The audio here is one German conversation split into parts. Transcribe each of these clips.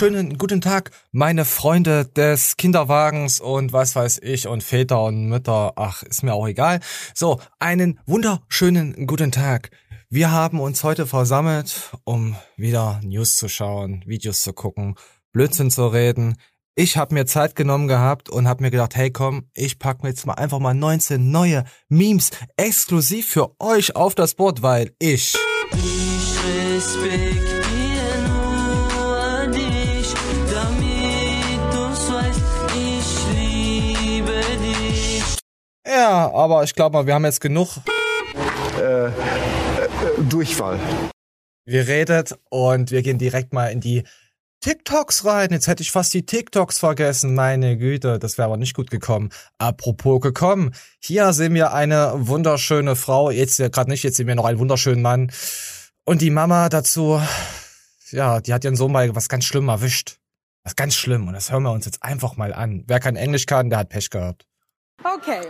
wunderschönen guten Tag, meine Freunde des Kinderwagens und was weiß ich und Väter und Mütter. Ach, ist mir auch egal. So, einen wunderschönen guten Tag. Wir haben uns heute versammelt, um wieder News zu schauen, Videos zu gucken, Blödsinn zu reden. Ich habe mir Zeit genommen gehabt und habe mir gedacht, hey komm, ich pack mir jetzt mal einfach mal 19 neue Memes exklusiv für euch auf das Board, weil ich... Ich Ja, aber ich glaube mal, wir haben jetzt genug Durchfall. geredet und wir gehen direkt mal in die TikToks rein. Jetzt hätte ich fast die TikToks vergessen. Meine Güte, das wäre aber nicht gut gekommen. Apropos gekommen. Hier sehen wir eine wunderschöne Frau. Jetzt ja gerade nicht, jetzt sehen wir noch einen wunderschönen Mann. Und die Mama dazu, ja, die hat ihren Sohn bei was ganz schlimm erwischt. Was ganz schlimm. Und das hören wir uns jetzt einfach mal an. Wer kein Englisch kann, der hat Pech gehabt. Okay.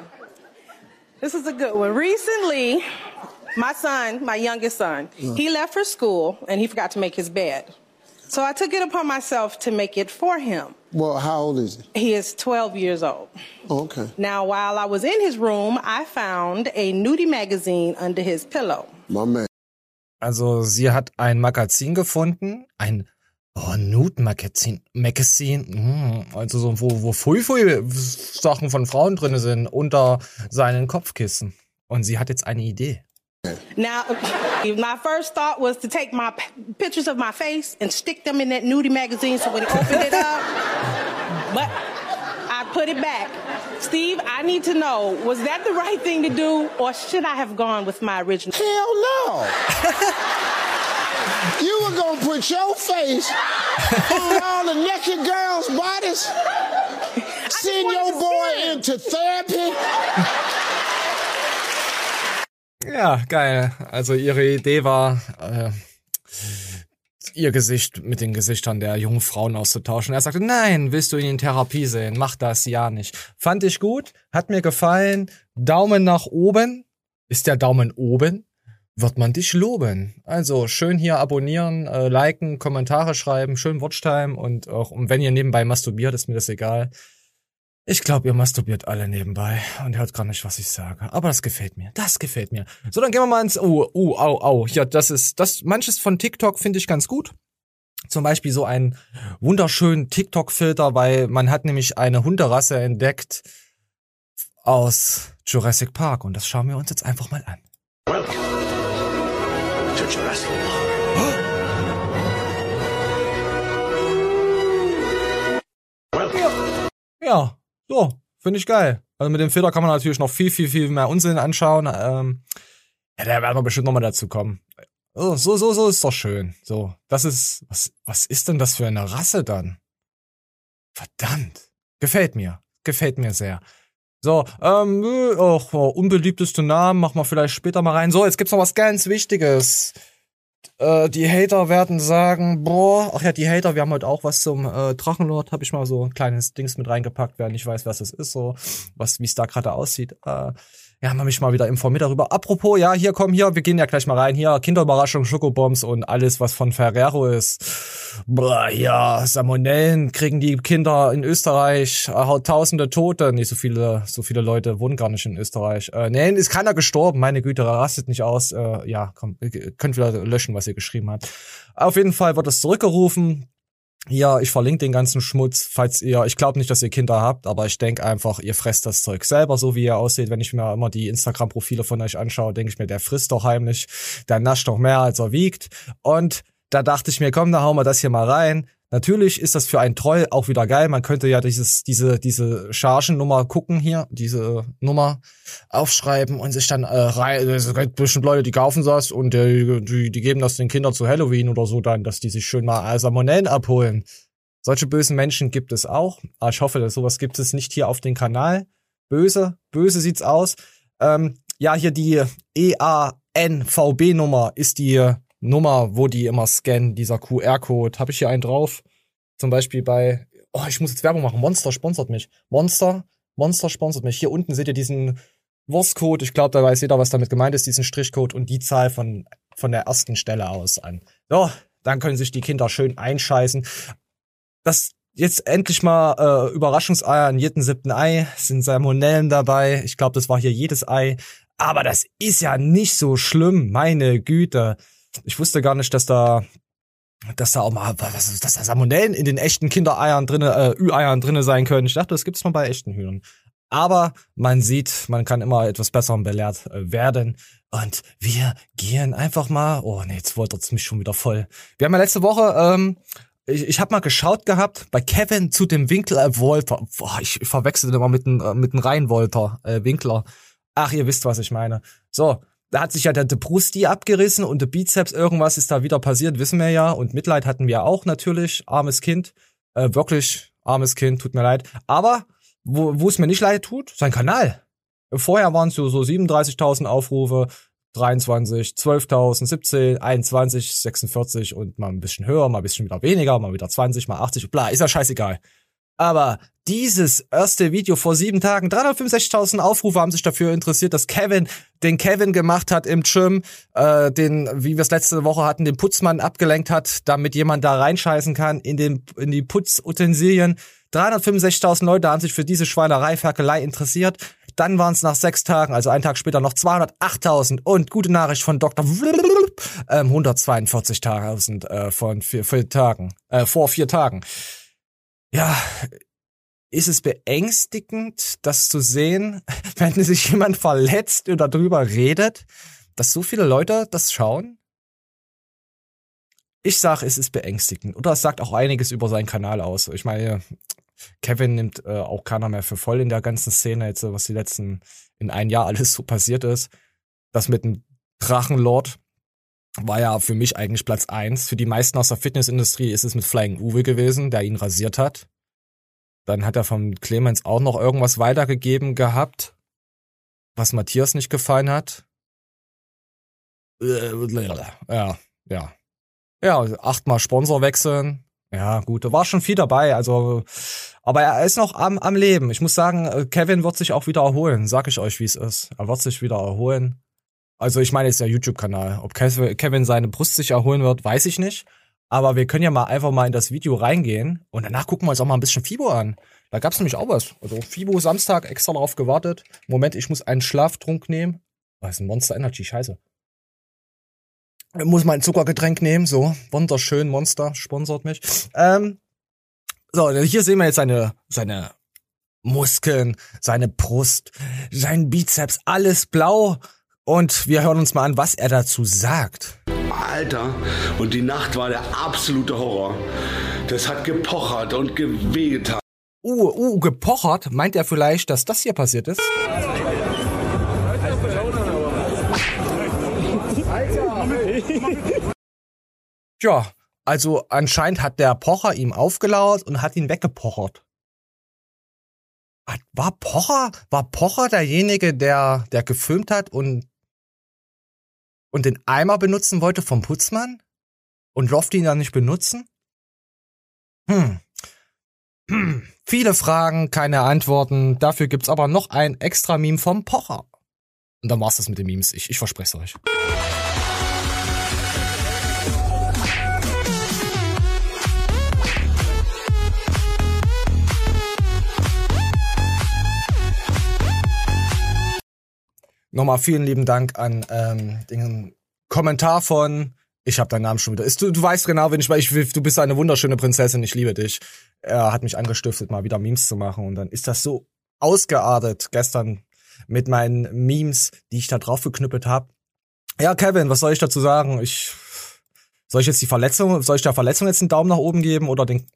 This is a good one. Recently, my son, my youngest son, he mm. left for school and he forgot to make his bed. So I took it upon myself to make it for him. Well, how old is he? He is 12 years old. Oh, okay. Now, while I was in his room, I found a nudie magazine under his pillow. My man. Also sie hat ein Magazin gefunden, ein oh, Nude-Magazin, Magazin, mm, also so, wo, wo Fui Fui Sachen von Frauen drinne sind, unter seinen Kopfkissen. Und sie hat jetzt eine Idee. Now, my first thought was to take my p- pictures of my face and stick them in that nudie magazine so when he opened it up, but I put it back. Steve, I need to know, was that the right thing to do or should I have gone with my original? Hell no. you were gonna put your face on all the naked girls' bodies? Send your boy into therapy? Ja, geil. Also ihre Idee war, äh, ihr Gesicht mit den Gesichtern der jungen Frauen auszutauschen. Er sagte, nein, willst du ihn in Therapie sehen? Mach das ja nicht. Fand ich gut, hat mir gefallen. Daumen nach oben. Ist der Daumen oben? Wird man dich loben. Also schön hier abonnieren, äh, liken, Kommentare schreiben, schön Watchtime und auch und wenn ihr nebenbei masturbiert, ist mir das egal. Ich glaube, ihr masturbiert alle nebenbei und hört gar nicht, was ich sage. Aber das gefällt mir. Das gefällt mir. So, dann gehen wir mal ins. Oh, oh, au, au. Ja, das ist. Das, manches von TikTok finde ich ganz gut. Zum Beispiel so einen wunderschönen TikTok-Filter, weil man hat nämlich eine Hunderasse entdeckt aus Jurassic Park. Und das schauen wir uns jetzt einfach mal an. Welcome to Jurassic Park. Ja, so, finde ich geil. Also mit dem Filter kann man natürlich noch viel, viel, viel mehr Unsinn anschauen. Ähm, ja, da werden wir bestimmt nochmal dazu kommen. So, so, so, so ist doch schön. So, das ist, was, was ist denn das für eine Rasse dann? Verdammt. Gefällt mir. Gefällt mir sehr. So, ähm, äh, auch oh, unbeliebteste Namen, machen wir vielleicht später mal rein. So, jetzt gibt's noch was ganz Wichtiges. Äh, die Hater werden sagen, boah, ach ja, die Hater, wir haben heute auch was zum äh, Drachenlord, habe ich mal so ein kleines Dings mit reingepackt, wer nicht weiß, was das ist, so, was, wie es da gerade aussieht. Äh, ja, wir mich mal wieder informiert darüber. Apropos, ja, hier, komm, hier, wir gehen ja gleich mal rein. Hier, Kinderüberraschung, Schokobombs und alles, was von Ferrero ist. Boah, ja, Salmonellen kriegen die Kinder in Österreich, äh, tausende Tote. Nicht so viele, so viele Leute wohnen gar nicht in Österreich. Äh, nee, ist keiner gestorben, meine Güte, rastet nicht aus. Äh, ja, komm, könnt wieder löschen, was ihr geschrieben habt. Auf jeden Fall wird es zurückgerufen. Ja, ich verlinke den ganzen Schmutz, falls ihr, ich glaube nicht, dass ihr Kinder habt, aber ich denke einfach, ihr fresst das Zeug selber, so wie ihr aussieht. Wenn ich mir immer die Instagram-Profile von euch anschaue, denke ich mir, der frisst doch heimlich, der nascht doch mehr, als er wiegt. Und da dachte ich mir, komm, da hauen wir das hier mal rein. Natürlich ist das für einen Troll auch wieder geil. Man könnte ja dieses, diese, diese Chargennummer gucken hier, diese Nummer aufschreiben und sich dann äh, rein. Es gibt bestimmt Leute, die kaufen das und die, die, die geben das den Kindern zu Halloween oder so dann, dass die sich schön mal Salmonellen abholen. Solche bösen Menschen gibt es auch. Aber ich hoffe, dass sowas gibt es nicht hier auf dem Kanal. Böse, böse sieht's aus. Ähm, ja, hier die EANVB-Nummer ist die Nummer, wo die immer scannen, dieser QR-Code. Habe ich hier einen drauf? Zum Beispiel bei, oh, ich muss jetzt Werbung machen. Monster sponsert mich. Monster, Monster sponsert mich. Hier unten seht ihr diesen Wurstcode. Ich glaube, da weiß jeder, was damit gemeint ist, diesen Strichcode und die Zahl von, von der ersten Stelle aus an. So, dann können sich die Kinder schön einscheißen. dass jetzt endlich mal äh, Überraschungseier in jedem siebten Ei, sind Salmonellen dabei. Ich glaube, das war hier jedes Ei. Aber das ist ja nicht so schlimm, meine Güte. Ich wusste gar nicht, dass da dass da auch mal, was, dass da Salmonellen in den echten Kindereiern drinne, äh, Ü-Eiern drinne sein können. Ich dachte, das gibt's nur bei echten Hühnern. Aber man sieht, man kann immer etwas Besserem belehrt äh, werden. Und wir gehen einfach mal. Oh nee, jetzt woltert's mich schon wieder voll. Wir haben ja letzte Woche, ähm, ich, ich habe mal geschaut gehabt bei Kevin zu dem Winkler äh, Wolter. Boah, ich, ich verwechsel immer mit dem äh, mit dem Rheinwolter äh, Winkler. Ach, ihr wisst, was ich meine. So, da hat sich ja der, der Brusti abgerissen und der Bizeps, irgendwas ist da wieder passiert, wissen wir ja. Und Mitleid hatten wir auch natürlich, armes Kind. Äh, wirklich, armes Kind, tut mir leid. Aber wo, wo es mir nicht leid tut, sein Kanal. Vorher waren es so, so 37.000 Aufrufe, 23, 12.000, 17, 21, 46 und mal ein bisschen höher, mal ein bisschen wieder weniger, mal wieder 20, mal 80, bla, ist ja scheißegal. Aber dieses erste Video vor sieben Tagen, 365.000 Aufrufe haben sich dafür interessiert, dass Kevin den Kevin gemacht hat im Gym, äh, den, wie wir es letzte Woche hatten, den Putzmann abgelenkt hat, damit jemand da reinscheißen kann in den in die Putzutensilien. 365.000 Leute haben sich für diese Schweinerei, Ferkelei interessiert. Dann waren es nach sechs Tagen, also einen Tag später, noch 208.000 und gute Nachricht von Dr. Ähm, 142.000 äh, von vier, vier Tagen, äh, vor vier Tagen. Ja, ist es beängstigend, das zu sehen, wenn sich jemand verletzt oder drüber redet, dass so viele Leute das schauen? Ich sag, es ist beängstigend. Oder es sagt auch einiges über seinen Kanal aus. Ich meine, Kevin nimmt äh, auch keiner mehr für voll in der ganzen Szene, jetzt, was die letzten, in ein Jahr alles so passiert ist. Das mit dem Drachenlord war ja für mich eigentlich Platz eins. Für die meisten aus der Fitnessindustrie ist es mit Flying Uwe gewesen, der ihn rasiert hat. Dann hat er von Clemens auch noch irgendwas weitergegeben gehabt, was Matthias nicht gefallen hat. Ja, ja. Ja, achtmal Sponsor wechseln. Ja, gut, da war schon viel dabei, also, aber er ist noch am, am Leben. Ich muss sagen, Kevin wird sich auch wieder erholen, sag ich euch, wie es ist. Er wird sich wieder erholen. Also ich meine, es ist ja YouTube-Kanal. Ob Kevin seine Brust sich erholen wird, weiß ich nicht. Aber wir können ja mal einfach mal in das Video reingehen und danach gucken wir uns auch mal ein bisschen Fibo an. Da gab's nämlich auch was. Also Fibo Samstag extra darauf gewartet. Moment, ich muss einen Schlaftrunk nehmen. Was ist ein Monster Energy? Scheiße. Ich muss mein Zuckergetränk nehmen. So, wunderschön, Monster sponsort mich. Ähm, so, hier sehen wir jetzt seine, seine Muskeln, seine Brust, sein Bizeps, alles blau. Und wir hören uns mal an, was er dazu sagt. Alter, und die Nacht war der absolute Horror. Das hat gepochert und gewehgetan. Uh, uh, gepochert? Meint er vielleicht, dass das hier passiert ist? Ja, also anscheinend hat der Pocher ihm aufgelauert und hat ihn weggepochert. War Pocher, war Pocher derjenige, der, der gefilmt hat und, und den Eimer benutzen wollte vom Putzmann? Und durfte ihn dann nicht benutzen? Hm. Hm. Viele Fragen, keine Antworten. Dafür gibt's aber noch ein extra Meme vom Pocher. Und dann war's das mit den Memes. Ich, ich verspreche euch. Nochmal vielen lieben Dank an ähm, den Kommentar von ich habe deinen Namen schon wieder. Ist, du, du weißt genau, wenn ich, ich du bist eine wunderschöne Prinzessin, ich liebe dich. Er hat mich angestiftet, mal wieder Memes zu machen und dann ist das so ausgeartet gestern mit meinen Memes, die ich da drauf geknüppelt habe. Ja, Kevin, was soll ich dazu sagen? Ich soll ich jetzt die Verletzung, soll ich der Verletzung jetzt einen Daumen nach oben geben oder den?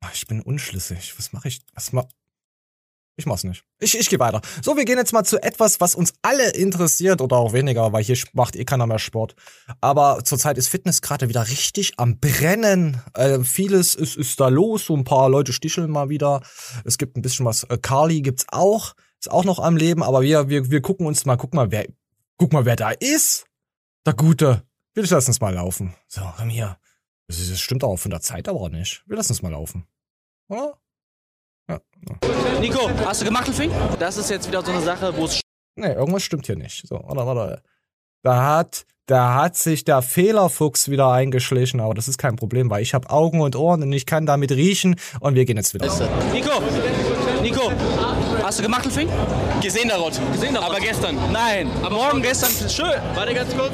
Ah, Ich bin unschlüssig. Was mache ich? Was ma ich mach's nicht. Ich, ich gehe weiter. So, wir gehen jetzt mal zu etwas, was uns alle interessiert oder auch weniger, weil hier macht eh keiner mehr Sport. Aber zurzeit ist Fitness gerade wieder richtig am Brennen. Äh, vieles ist, ist da los. So ein paar Leute sticheln mal wieder. Es gibt ein bisschen was. Äh, Carly gibt's auch. Ist auch noch am Leben. Aber wir, wir, wir gucken uns mal, guck mal, wer, guck mal, wer da ist. Der Gute. Wir lassen uns mal laufen. So, komm hier. Das, das stimmt auch von der Zeit aber nicht. Wir lassen uns mal laufen. Oder? Ja. Nico, hast du gemacht, Fing? Das ist jetzt wieder so eine Sache, wo es Nee, irgendwas stimmt hier nicht. So, warte, warte. Da hat, da hat sich der Fehlerfuchs wieder eingeschlichen, aber das ist kein Problem, weil ich habe Augen und Ohren und ich kann damit riechen und wir gehen jetzt wieder. Nico, Nico, hast du gemacht, Fink? Gesehen, der Rot. Gesehen, der Aber gestern? Nein. Aber morgen, gestern, schön. Warte ganz kurz.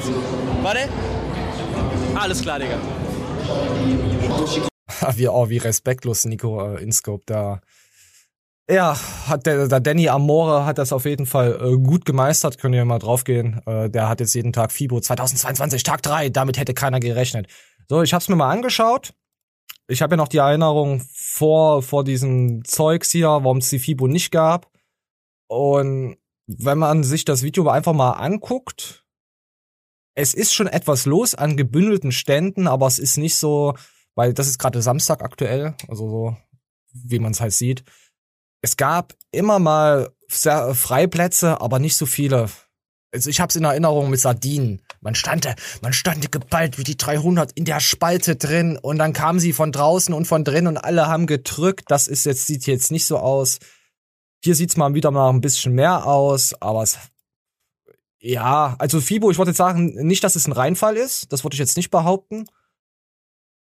Warte. Alles klar, Digga. wie, oh, wie respektlos Nico äh, Inscope da. Ja, hat der, der Danny Amore hat das auf jeden Fall äh, gut gemeistert, könnt ihr mal draufgehen. Äh, der hat jetzt jeden Tag FIBO 2022, Tag 3, damit hätte keiner gerechnet. So, ich hab's mir mal angeschaut. Ich habe ja noch die Erinnerung vor, vor diesem Zeugs hier, warum es die FIBO nicht gab. Und wenn man sich das Video einfach mal anguckt, es ist schon etwas los an gebündelten Ständen, aber es ist nicht so, weil das ist gerade Samstag aktuell, also so, wie man es halt sieht. Es gab immer mal Freiplätze, aber nicht so viele. Also ich habe es in Erinnerung mit Sardinen. Man stand, man stand geballt wie die 300 in der Spalte drin und dann kamen sie von draußen und von drin und alle haben gedrückt. Das ist jetzt sieht jetzt nicht so aus. Hier sieht's mal wieder mal ein bisschen mehr aus, aber es ja, also Fibo, ich wollte jetzt sagen, nicht, dass es ein Reinfall ist, das würde ich jetzt nicht behaupten.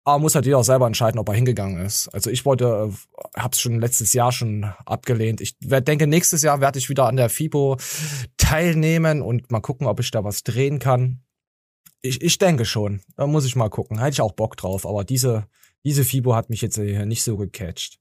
Aber muss halt jeder selber entscheiden, ob er hingegangen ist. Also ich wollte, äh, hab's schon letztes Jahr schon abgelehnt. Ich denke, nächstes Jahr werde ich wieder an der FIBO teilnehmen und mal gucken, ob ich da was drehen kann. Ich, ich denke schon. Da muss ich mal gucken. Hätte ich auch Bock drauf. Aber diese, diese FIBO hat mich jetzt hier nicht so gecatcht.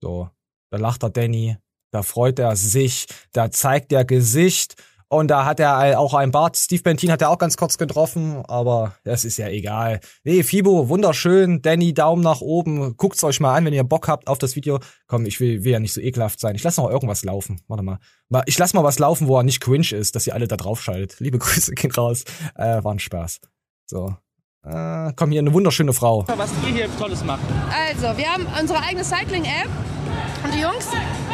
So, da lacht der Danny, da freut er sich, da zeigt er Gesicht und da hat er auch einen Bart. Steve Bentin hat er auch ganz kurz getroffen, aber das ist ja egal. Nee, Fibo, wunderschön. Danny, Daumen nach oben. Guckt's euch mal an, wenn ihr Bock habt auf das Video. Komm, ich will, will ja nicht so ekelhaft sein. Ich lasse noch irgendwas laufen. Warte mal. Mal- Ich lasse mal was laufen, wo er nicht cringe ist, dass ihr alle da drauf schaltet. Liebe Grüße gehen raus. Äh, war ein Spaß. So. Äh, komm, hier eine wunderschöne Frau. Was ihr hier Tolles macht. Also, wir haben unsere eigene Cycling-App und die Jungs,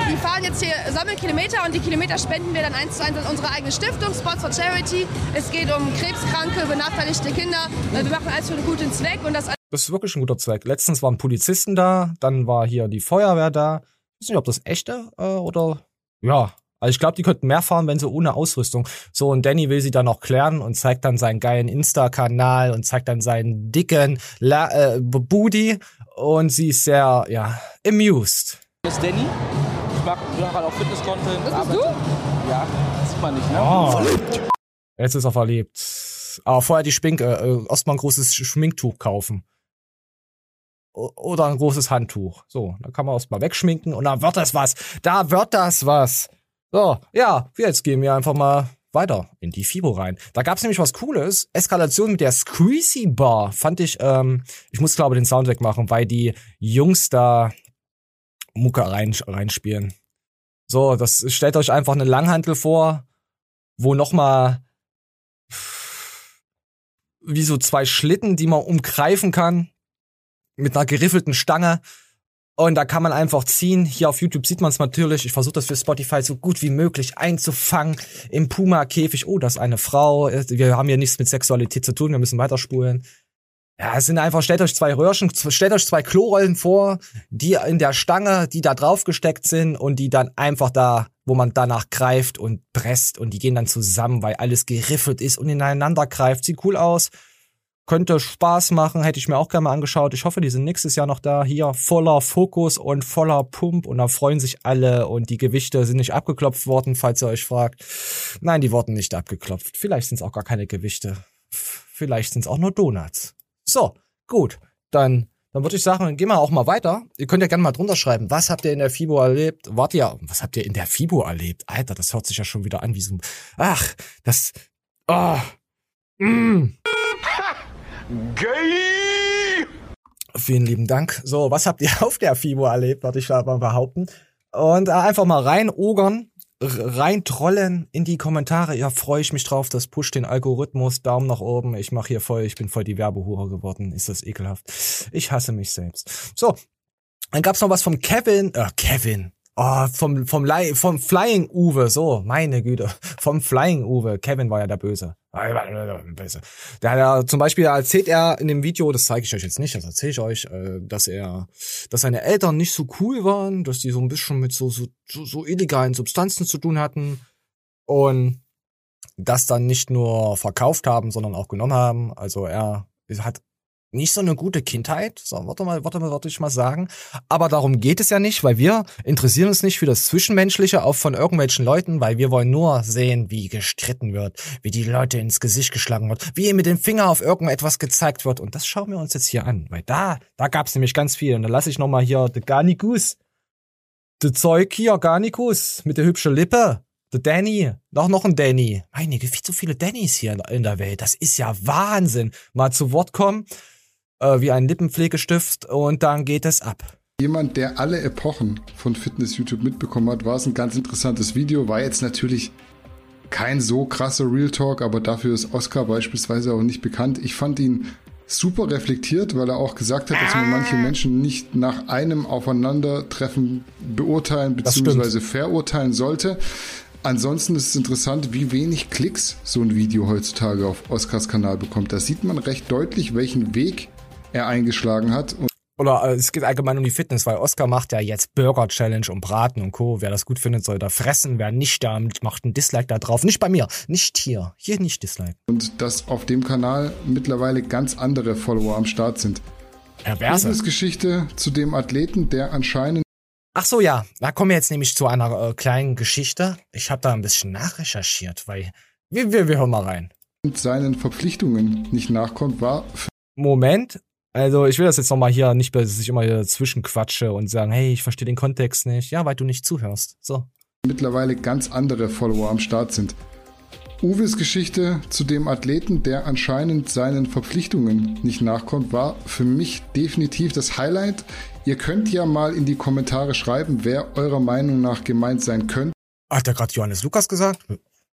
die fahren jetzt hier, sammeln Kilometer und die Kilometer spenden wir dann eins zu eins an unsere eigene Stiftung, Sports for Charity. Es geht um krebskranke, benachteiligte Kinder. Äh, Wir machen alles für einen guten Zweck und das Das ist wirklich ein guter Zweck. Letztens waren Polizisten da, dann war hier die Feuerwehr da. Ich weiß nicht, ob das echte äh, oder ja. Also ich glaube, die könnten mehr fahren, wenn sie ohne Ausrüstung. So, und Danny will sie dann noch klären und zeigt dann seinen geilen Insta-Kanal und zeigt dann seinen dicken La äh, Booty. Und sie ist sehr, ja, amused. Das ist Danny. Ich mag ja, halt auch Fitness-Content. Das bist arbeite- Ja, das sieht man nicht, ne? Oh. Jetzt ist er verliebt. Aber vorher die Spink, äh, äh, erstmal ein großes Schminktuch kaufen. O- Oder ein großes Handtuch. So, dann kann man erstmal wegschminken und dann wird das was. Da wird das was. So, ja, jetzt gehen wir einfach mal weiter in die Fibo rein. Da gab's nämlich was Cooles. Eskalation mit der Squeezy Bar fand ich, ähm, ich muss glaube den Sound wegmachen, weil die Jungs da Mucke rein, reinspielen. So, das stellt euch einfach eine Langhantel vor, wo noch mal wie so zwei Schlitten, die man umgreifen kann mit einer geriffelten Stange. Und da kann man einfach ziehen. Hier auf YouTube sieht man es natürlich. Ich versuche das für Spotify so gut wie möglich einzufangen. Im Puma-Käfig. Oh, das ist eine Frau. Wir haben hier nichts mit Sexualität zu tun. Wir müssen weiterspulen. Ja, es sind einfach, stellt euch zwei Röhrchen, stellt euch zwei Klorollen vor, die in der Stange, die da drauf gesteckt sind und die dann einfach da, wo man danach greift und presst und die gehen dann zusammen, weil alles geriffelt ist und ineinander greift. Sieht cool aus. Könnte Spaß machen, hätte ich mir auch gerne mal angeschaut. Ich hoffe, die sind nächstes Jahr noch da. Hier voller Fokus und voller Pump und da freuen sich alle und die Gewichte sind nicht abgeklopft worden, falls ihr euch fragt. Nein, die wurden nicht abgeklopft. Vielleicht sind es auch gar keine Gewichte. Vielleicht sind es auch nur Donuts. So, gut. Dann, dann würde ich sagen, gehen wir auch mal weiter. Ihr könnt ja gerne mal drunter schreiben, was habt ihr in der FIBO erlebt? Wart ihr, was habt ihr in der FIBO erlebt? Alter, das hört sich ja schon wieder an wie so ein, ach, das, ah, mm. Vielen lieben Dank. So, was habt ihr auf der FIBO erlebt, würde ich mal behaupten. Und äh, einfach mal reinogern, r- reintrollen in die Kommentare. Ja, freue ich mich drauf. Das pusht den Algorithmus. Daumen nach oben. Ich mache hier voll, ich bin voll die Werbehure geworden. Ist das ekelhaft. Ich hasse mich selbst. So, dann gab's noch was vom Kevin. Äh, Kevin. Oh, vom, vom, vom Flying Uwe, so, meine Güte. Vom Flying Uwe. Kevin war ja der Böse. Hat ja, zum Beispiel erzählt er in dem Video, das zeige ich euch jetzt nicht, das erzähle ich euch, äh, dass er, dass seine Eltern nicht so cool waren, dass die so ein bisschen mit so, so, so illegalen Substanzen zu tun hatten. Und das dann nicht nur verkauft haben, sondern auch genommen haben. Also er hat nicht so eine gute Kindheit, so, warte mal, warte mal, warte ich mal sagen. Aber darum geht es ja nicht, weil wir interessieren uns nicht für das Zwischenmenschliche auch von irgendwelchen Leuten, weil wir wollen nur sehen, wie gestritten wird, wie die Leute ins Gesicht geschlagen wird, wie mit dem Finger auf irgendetwas gezeigt wird. Und das schauen wir uns jetzt hier an, weil da, da gab's nämlich ganz viel. Und da lasse ich nochmal hier de Garnikus, de Zeug hier, Garnikus, mit der hübschen Lippe. Der Danny, noch noch ein Danny. Meine, viel zu viele Dannys hier in der Welt. Das ist ja Wahnsinn. Mal zu Wort kommen äh, wie ein Lippenpflegestift und dann geht es ab. Jemand, der alle Epochen von Fitness-YouTube mitbekommen hat, war es ein ganz interessantes Video. War jetzt natürlich kein so krasser Real Talk, aber dafür ist Oscar beispielsweise auch nicht bekannt. Ich fand ihn super reflektiert, weil er auch gesagt hat, dass man manche Menschen nicht nach einem Aufeinandertreffen beurteilen bzw. verurteilen sollte. Ansonsten ist es interessant, wie wenig Klicks so ein Video heutzutage auf Oscars Kanal bekommt. Da sieht man recht deutlich, welchen Weg er eingeschlagen hat. Und Oder äh, es geht allgemein um die Fitness, weil Oscar macht ja jetzt Burger Challenge und Braten und Co. Wer das gut findet, soll da fressen. Wer nicht da macht ein Dislike da drauf. Nicht bei mir, nicht hier. Hier nicht Dislike. und dass auf dem Kanal mittlerweile ganz andere Follower am Start sind. Perverse. Geschichte zu dem Athleten, der anscheinend Ach so, ja. Da kommen wir jetzt nämlich zu einer äh, kleinen Geschichte. Ich habe da ein bisschen nachrecherchiert, weil wir, wir, wir hören mal rein. seinen Verpflichtungen nicht nachkommt, war Moment. Also ich will das jetzt nochmal hier nicht, dass ich immer hier dazwischen quatsche und sagen, hey, ich verstehe den Kontext nicht. Ja, weil du nicht zuhörst. So. mittlerweile ganz andere Follower am Start sind. Uwes Geschichte zu dem Athleten, der anscheinend seinen Verpflichtungen nicht nachkommt, war für mich definitiv das Highlight. Ihr könnt ja mal in die Kommentare schreiben, wer eurer Meinung nach gemeint sein könnte. Hat er gerade Johannes Lukas gesagt?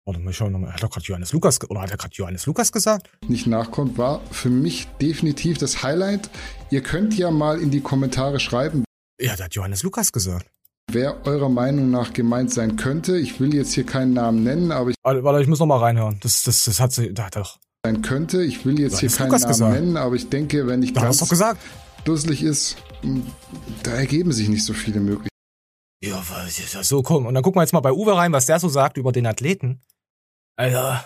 Warte mal, ich schau nochmal. Hat er gerade Johannes Lukas oder hat er gerade Johannes Lukas gesagt? nicht nachkommt, war für mich definitiv das Highlight. Ihr könnt ja mal in die Kommentare schreiben, Ja, der hat Johannes Lukas gesagt. wer eurer Meinung nach gemeint sein könnte. Ich will jetzt hier keinen Namen nennen, aber ich Warte, warte, ich muss nochmal reinhören. Das, das, das hat sie, da hat doch. sein könnte. Ich will jetzt Du hier hast keinen Lukas Namen gesagt. nennen, aber ich denke, wenn ich Da hast ganz doch gesagt. dusselig ist, mh, da ergeben sich nicht so viele Möglichkeiten. Ja, was ist das so? Komm, und dann gucken wir jetzt mal bei Uwe rein, was der so sagt über den Athleten. Alter,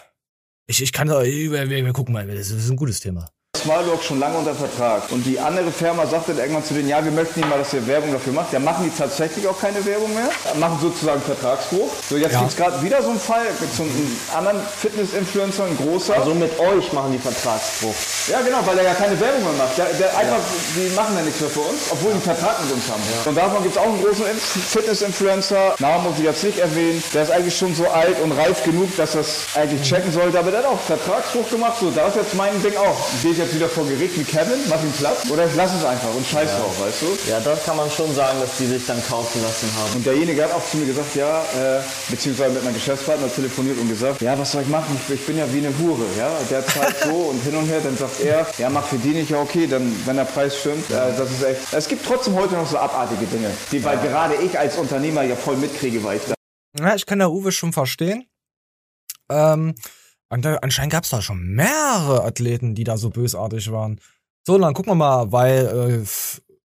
ich, ich kann da, wir, wir, wir gucken mal, das ist ein gutes Thema. Smiledogs schon lange unter Vertrag. Und die andere Firma sagte dann irgendwann zu denen, ja, wir möchten nicht mal, dass ihr Werbung dafür macht. Ja, machen die tatsächlich auch keine Werbung mehr. Machen sozusagen Vertragsbruch. So, jetzt Ja. gibt's gerade wieder so einen Fall mit so einem anderen Fitness-Influencer, ein großer. Also mit euch machen die Vertragsbruch. Ja, genau, weil er ja keine Werbung mehr macht. Der, der einfach, die machen ja nichts mehr für uns, obwohl die einen Vertrag mit uns haben. Und davon gibt's auch einen großen Inf- Fitness-Influencer. Namen muss ich jetzt nicht erwähnen. Der ist eigentlich schon so alt und reif genug, dass das eigentlich checken sollte. Aber der hat auch Vertragsbruch gemacht. So, da ist jetzt mein Ding auch. Gehe ich jetzt wieder vor Gericht wie Kevin, mach ihn platt. Oder ich lasse es einfach und scheiß drauf, weißt du? Ja, das kann man schon sagen, dass die sich dann kaufen lassen haben. Und derjenige hat auch zu mir gesagt, ja, äh, beziehungsweise mit meinem Geschäftspartner telefoniert und gesagt, ja, was soll ich machen? Ich, ich bin ja wie eine Hure, ja. Der zahlt so und hin und her, dann sagt er, ja, mach für die nicht, ja, okay, dann, wenn der Preis stimmt, äh, das ist echt. Es gibt trotzdem heute noch so abartige Dinge, die, weil gerade ich als Unternehmer ja voll mitkriege, weil ich da Ja, ich kann der Uwe schon verstehen. Ähm, anscheinend gab's da schon mehrere Athleten, die da so bösartig waren. So, dann gucken wir mal, weil äh,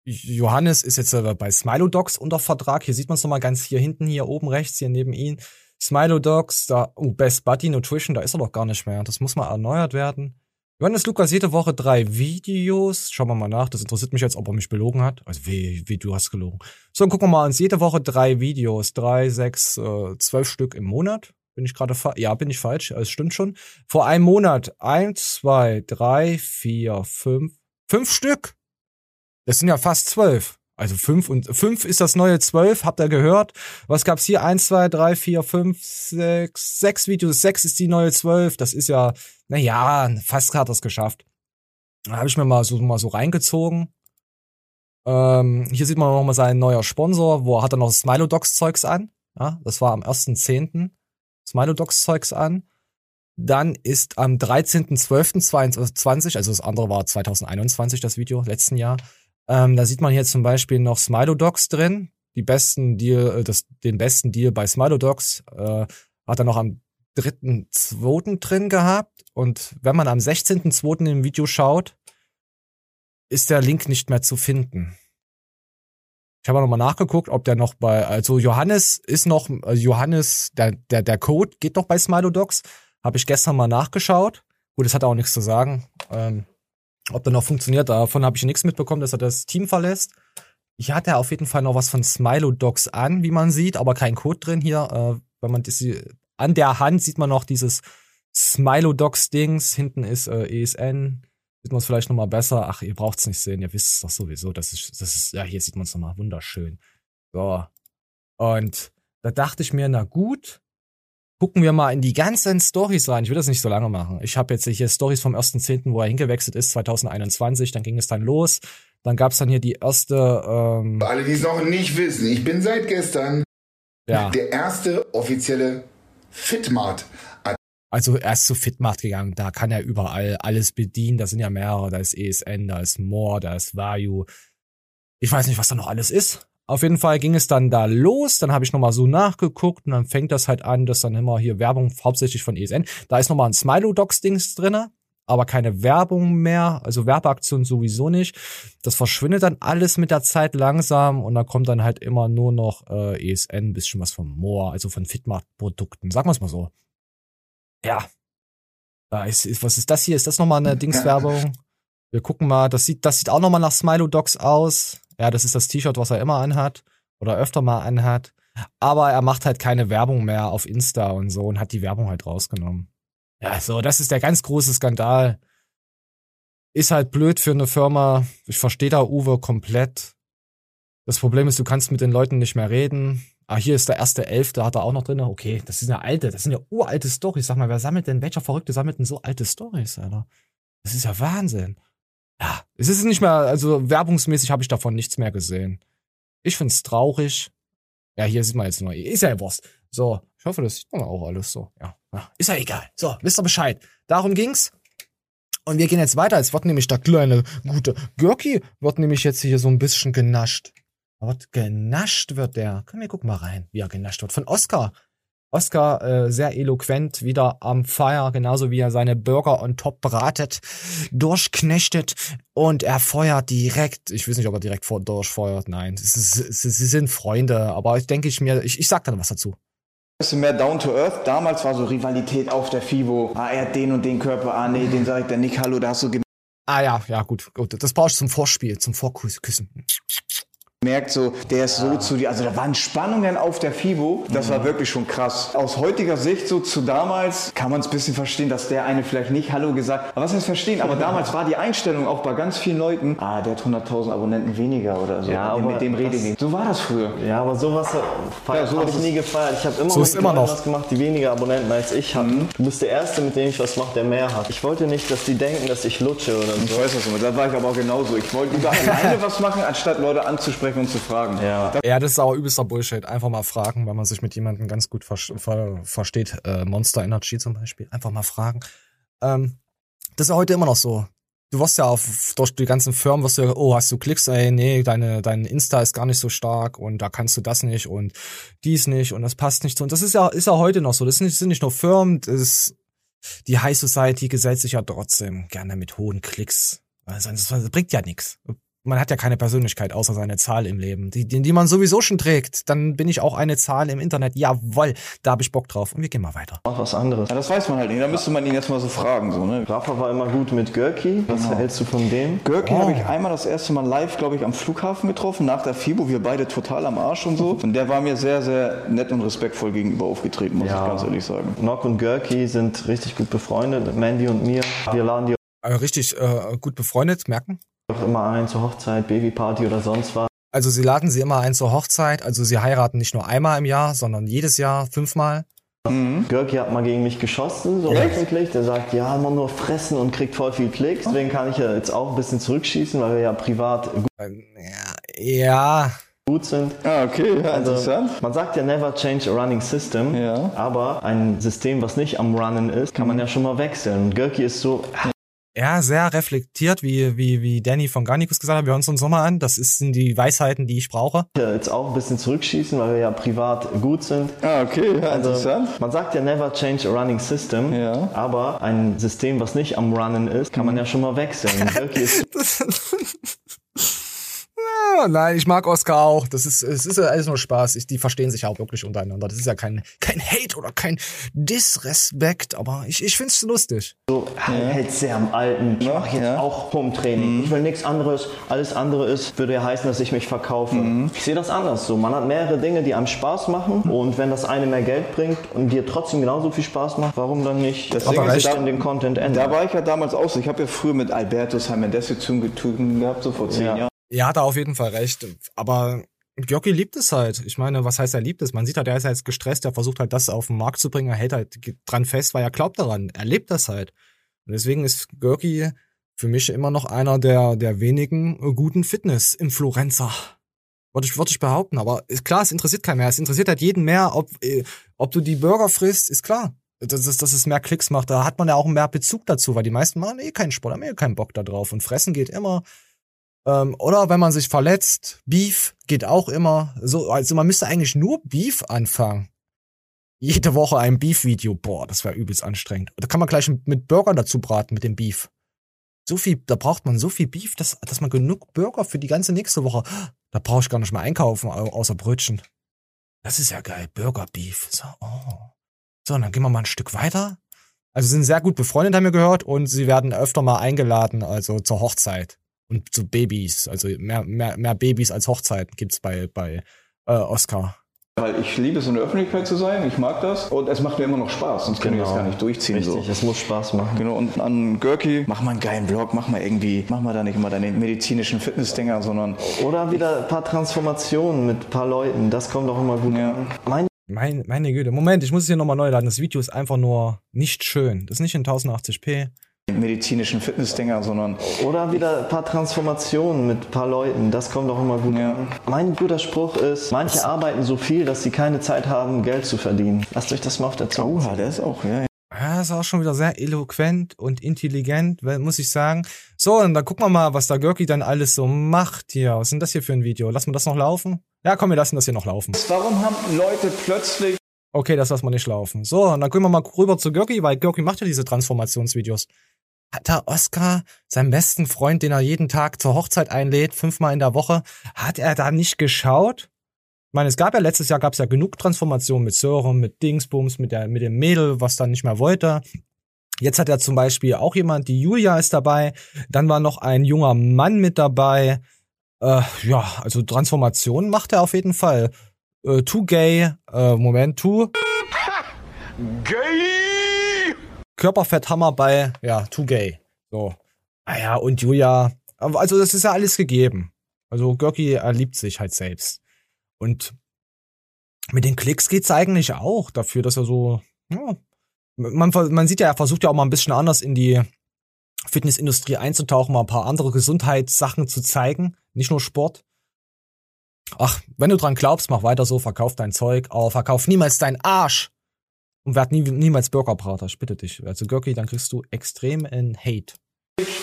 Johannes ist jetzt äh, bei Smilodogs unter Vertrag. Hier sieht man es nochmal ganz hier hinten, hier oben rechts, hier neben ihn. Smilodogs, da, oh, Best Buddy Nutrition, da ist er doch gar nicht mehr. Das muss mal erneuert werden. Johannes Lukas jede Woche drei Videos. Schauen wir mal nach. Das interessiert mich jetzt, ob er mich belogen hat. Also wie, wie du hast gelogen. So, dann gucken wir mal uns jede Woche drei Videos. Drei, sechs, äh, zwölf Stück im Monat. Bin ich gerade fa Ja, bin ich falsch. Es stimmt schon. Vor einem Monat eins, zwei, drei, vier, fünf. Fünf Stück. Das sind ja fast zwölf. Also fünf und fünf ist das neue zwölf. Habt ihr gehört? Was gab's hier? Eins, zwei, drei, vier, fünf, sechs, sechs Videos. Sechs ist die neue zwölf. Das ist ja, na ja, fast hat das geschafft. Da habe ich mir mal so mal so reingezogen. Ähm, hier sieht man noch mal sein neuer Sponsor, wo hat er noch Smilodogs Zeugs an. Ja, das war am 1.10. Smilodogs Zeugs an. Dann ist am 13.12.22, also das andere war 2021 das Video, letzten Jahr. Ähm, da sieht man hier zum Beispiel noch Smilodogs drin. Die besten Deal, äh, das, den besten Deal bei Smilodogs äh, hat er noch am 3.2. drin gehabt. Und wenn man am 16.2. im Video schaut, ist der Link nicht mehr zu finden. Ich habe noch mal nachgeguckt, ob der noch bei, also Johannes ist noch, äh, Johannes, der, der, der Code geht noch bei Smilodogs, Habe ich gestern mal nachgeschaut. Gut, das hat auch nichts zu sagen. Ähm, ob der noch funktioniert, davon habe ich nichts mitbekommen, dass er das Team verlässt. Ich hatte auf jeden Fall noch was von Smilo Docs an, wie man sieht, aber kein Code drin hier. Äh, wenn man das an der Hand sieht man noch dieses Smilo Docs Dings. Hinten ist äh, ESN. Sieht man es vielleicht noch mal besser. Ach, ihr braucht's nicht sehen. Ihr wisst es doch sowieso. Das ist, das ist, ja, hier sieht man es noch mal wunderschön. So. Und da dachte ich mir, na gut, gucken wir mal in die ganzen Stories rein. Ich will das nicht so lange machen. Ich habe jetzt hier Stories vom 1.10., wo er hingewechselt ist, 2021. Dann ging es dann los. Dann gab's dann hier die erste. Ähm, alle, die es noch nicht wissen, ich bin seit gestern ja. der erste offizielle Fitmart. Also er ist zu Fitmacht gegangen, da kann er überall alles bedienen, da sind ja mehrere, da ist ESN, da ist More, da ist Vayu. Ich weiß nicht, was da noch alles ist. Auf jeden Fall ging es dann da los, dann habe ich nochmal so nachgeguckt und dann fängt das halt an, dass dann immer hier Werbung hauptsächlich von ESN. Da ist nochmal ein Smilo-Docs-Dings drinne, aber keine Werbung mehr, also Werbeaktion sowieso nicht. Das verschwindet dann alles mit der Zeit langsam und da kommt dann halt immer nur noch äh, ESN, ein bisschen was von More, also von Fitmart-Produkten, sagen wir es mal so. Ja. Da ist, ist, was ist das hier? Ist das nochmal eine Dingswerbung? Wir gucken mal, das sieht, das sieht auch nochmal nach Smilo Docs aus. Ja, das ist das T-Shirt, was er immer anhat oder öfter mal anhat. Aber er macht halt keine Werbung mehr auf Insta und so und hat die Werbung halt rausgenommen. Ja, so, das ist der ganz große Skandal. Ist halt blöd für eine Firma. Ich verstehe da Uwe komplett. Das Problem ist, du kannst mit den Leuten nicht mehr reden. Ah, hier ist der erste Elfte, hat er auch noch drin. Okay, das sind ja alte, das sind ja uralte Stories. Sag mal, wer sammelt denn, welcher Verrückte sammelt denn so alte Stories, Alter? Das ist ja Wahnsinn. Ja, es ist nicht mehr, also werbungsmäßig habe ich davon nichts mehr gesehen. Ich find's traurig. Ja, hier sieht man jetzt nur, ist ja Wurst. So, ich hoffe, das sieht man auch alles so. Ja, ja ist ja egal. So, wisst ihr Bescheid. Darum ging's. Und wir gehen jetzt weiter. Es wird nämlich der kleine, gute Görki wird nämlich jetzt hier so ein bisschen genascht. Wird genascht wird der. Komm, wir gucken mal rein, wie er genascht wird. Von Oscar. Oscar äh, sehr eloquent, wieder am Fire, genauso wie er seine Burger on top bratet, durchknechtet und er feuert direkt. Ich weiß nicht, ob er direkt vor durchfeuert. Nein, sie, sind Freunde, aber ich denke ich mir, ich, ich sag dann was dazu. bisschen mehr down to earth. Damals war so Rivalität auf der FIBO. Ah, er hat den und den Körper. Ah, nee, den sagt der nicht Hallo, da hast du Ah ja, ja, gut, gut. Das brauchst du zum Vorspiel, zum Vorküssen. Gemerkt, so, der ist so zu dir. Also da waren Spannungen auf der FIBO. Das war wirklich schon krass. Aus heutiger Sicht, so zu damals, kann man es ein bisschen verstehen, dass der eine vielleicht nicht Hallo gesagt Aber was heißt verstehen? Aber damals war die Einstellung auch bei ganz vielen Leuten, ah, der hat 100.000 Abonnenten weniger oder so. Ja, mit dem rede ich nicht. So war das früher. Ja, aber sowas Ja, sowas habe ich nie gefeiert. Ich habe immer So mit immer noch. was gemacht, die weniger Abonnenten als ich hatten. Du bist der Erste, mit dem ich was mache, der mehr hat. Ich wollte nicht, dass die denken, dass ich lutsche oder Ich so. weiß das immer. Da war ich aber auch genauso. Ich wollte lieber alleine was machen, anstatt Leute anzusprechen und zu fragen. Ja. Ja, das ist aber übelster Bullshit. Einfach mal fragen, weil man sich mit jemandem ganz gut ver ver versteht. Äh, Monster Energy zum Beispiel. Einfach mal fragen. Ähm, das ist ja heute immer noch so. Du wirst ja auf, durch die ganzen Firmen, wirst du ja, oh, hast du Klicks, ey, nee, deine, dein Insta ist gar nicht so stark und da kannst du das nicht und dies nicht und das passt nicht so. Und das ist ja, ist ja heute noch so. Das sind nicht, sind nicht nur Firmen, das ist, die High Society gesellt sich ja trotzdem gerne mit hohen Klicks. Also das, das bringt ja nichts. Man hat ja keine Persönlichkeit außer seine Zahl im Leben, die, die, die man sowieso schon trägt. Dann bin ich auch eine Zahl im Internet. Jawoll, da habe ich Bock drauf. Und wir gehen mal weiter. Mach was anderes. Ja, das weiß man halt nicht. Da müsste man ihn jetzt mal so fragen. So, ne? Rafa war immer gut mit Görki. Was hältst du von dem? Görki habe ich einmal das erste Mal live, glaube ich, am Flughafen getroffen, nach der FIBO. Wir beide total am Arsch und so. Und der war mir sehr, sehr nett und respektvoll gegenüber aufgetreten, muss Ja. ich ganz ehrlich sagen. Nock und Görki sind richtig gut befreundet. Mandy und mir. Wir laden die Äh, richtig äh, gut befreundet, merken. Auch immer ein zur Hochzeit, Babyparty oder sonst was. Also sie laden sie immer ein zur Hochzeit. Also sie heiraten nicht nur einmal im Jahr, sondern jedes Jahr fünfmal. Görki hat mal gegen mich geschossen, so öffentlich. Der sagt, ja, immer nur fressen und kriegt voll viel Klicks. Deswegen kann ich ja jetzt auch ein bisschen zurückschießen, weil wir ja privat gut, Ähm, Ja, gut sind. Ah, okay, ja, Also, interessant. man sagt ja never change a running system, Ja. aber ein System, was nicht am Runnen ist, kann man ja schon mal wechseln. Und Görki ist so, ja, sehr reflektiert, wie, wie, wie Danny von Garnicus gesagt hat. Wir hören uns uns nochmal an. Das ist- sind die Weisheiten, die ich brauche. ja, jetzt auch ein bisschen zurückschießen, weil wir ja privat gut sind. Ah, okay, ja, Also, interessant. man sagt ja never change a running system, Ja. aber ein System, was nicht am Runnen ist, kann man ja schon mal wechseln. Und Ja, nein, ich mag Oscar auch. Das ist, es ist ja alles nur Spaß. Ich, die verstehen sich auch wirklich untereinander. Das ist ja kein, kein Hate oder kein Disrespekt, aber ich, ich find's lustig. So, hält sehr am Alten. Ich mache jetzt auch Pumptraining. Ich will nichts anderes. Alles andere ist, würde ja heißen, dass ich mich verkaufe. Ich sehe das anders. So, man hat mehrere Dinge, die einem Spaß machen. Und wenn das eine mehr Geld bringt und dir trotzdem genauso viel Spaß macht, warum dann nicht das ist, da- in den Content ändern? Da war ich ja damals auch so. Ich habe ja früher mit Alberto Mendes zu tun gehabt, so vor zehn Ja. Jahren. Ja, hat er auf jeden Fall recht. Aber Jockey liebt es halt. Ich meine, was heißt er liebt es? Man sieht halt, er ist halt gestresst, er versucht halt das auf den Markt zu bringen, er hält halt dran fest, weil er glaubt daran. Er lebt das halt. Und deswegen ist Görki für mich immer noch einer der, der wenigen äh, guten Fitness-Influencer. Würde ich, würde ich behaupten. Aber ist klar, es interessiert keinen mehr. Es interessiert halt jeden mehr, ob, äh, ob du die Burger frisst, ist klar. Dass es, dass es mehr Klicks macht. Da hat man ja auch mehr Bezug dazu, weil die meisten machen eh keinen Sport, haben eh keinen Bock da drauf. Und fressen geht immer. Ähm, oder wenn man sich verletzt, Beef geht auch immer. So, also man müsste eigentlich nur Beef anfangen. Jede Woche ein Beef-Video. Boah, das wäre übelst anstrengend. Da kann man gleich mit Burger dazu braten, mit dem Beef. So viel, da braucht man so viel Beef, dass, dass man genug Burger für die ganze nächste Woche. Da brauche ich gar nicht mehr einkaufen, au- außer Brötchen. Das ist ja geil. Burger Beef. So, oh. So, und dann gehen wir mal ein Stück weiter. Also sind sehr gut befreundet, haben wir gehört, und sie werden öfter mal eingeladen, also zur Hochzeit. Und zu Babys, also mehr, mehr, mehr Babys als Hochzeiten gibt's bei, bei äh, Oscar. Weil ich liebe es, in der Öffentlichkeit zu sein, ich mag das und es macht mir immer noch Spaß, sonst kann ich das gar nicht durchziehen. Richtig, so. es muss Spaß machen. Genau, und an Görki, mach mal einen geilen Vlog, mach mal irgendwie, mach mal da nicht immer deine medizinischen Fitnessdinger, sondern Oder wieder ein paar Transformationen mit ein paar Leuten. Das kommt auch immer gut an. Mein Mein, meine Güte. Moment, ich muss es hier nochmal neu laden. Das Video ist einfach nur nicht schön. Das ist nicht in 1080p. Medizinischen Fitnessdinger, sondern Oder wieder ein paar Transformationen mit ein paar Leuten. Das kommt auch immer gut an. Mein guter Spruch ist, manche arbeiten so viel, dass sie keine Zeit haben, Geld zu verdienen. Lasst euch das mal auf der Zunge Oha, der ist auch, ja. Ja, ist auch schon wieder sehr eloquent und intelligent, muss ich sagen. So, und dann gucken wir mal, was der Görki dann alles so macht hier. Was ist denn das hier für ein Video? Lassen wir das noch laufen? Ja, komm, wir lassen das hier noch laufen. Warum haben Leute plötzlich Okay, das lassen wir nicht laufen. So, und dann gehen wir mal rüber zu Görki, weil Görki macht ja diese Transformationsvideos. Hat der Oscar, seinen besten Freund, den er jeden Tag zur Hochzeit einlädt, fünfmal in der Woche, hat er da nicht geschaut? Ich meine, es gab ja letztes Jahr gab's ja genug Transformationen mit Sören, mit Dingsbums, mit der, mit dem Mädel, was dann nicht mehr wollte. Jetzt hat er zum Beispiel auch jemand, die Julia ist dabei. Dann war noch ein junger Mann mit dabei. Äh, ja, also Transformationen macht er auf jeden Fall. Äh, too gay, äh, Moment, too. Gay! Körperfetthammer bei, ja, too gay. So. Ah ja, und Julia. Also, das ist ja alles gegeben. Also, Görki, er liebt sich halt selbst. Und mit den Klicks geht's eigentlich auch dafür, dass er so, ja, man, man sieht ja, er versucht ja auch mal ein bisschen anders in die Fitnessindustrie einzutauchen, mal ein paar andere Gesundheitssachen zu zeigen, nicht nur Sport. Ach, wenn du dran glaubst, mach weiter so, verkauf dein Zeug, aber verkauf niemals deinen Arsch. Und werd nie, niemals Burgerbrater, ich bitte dich. Also Görki, dann kriegst du extrem in Hate.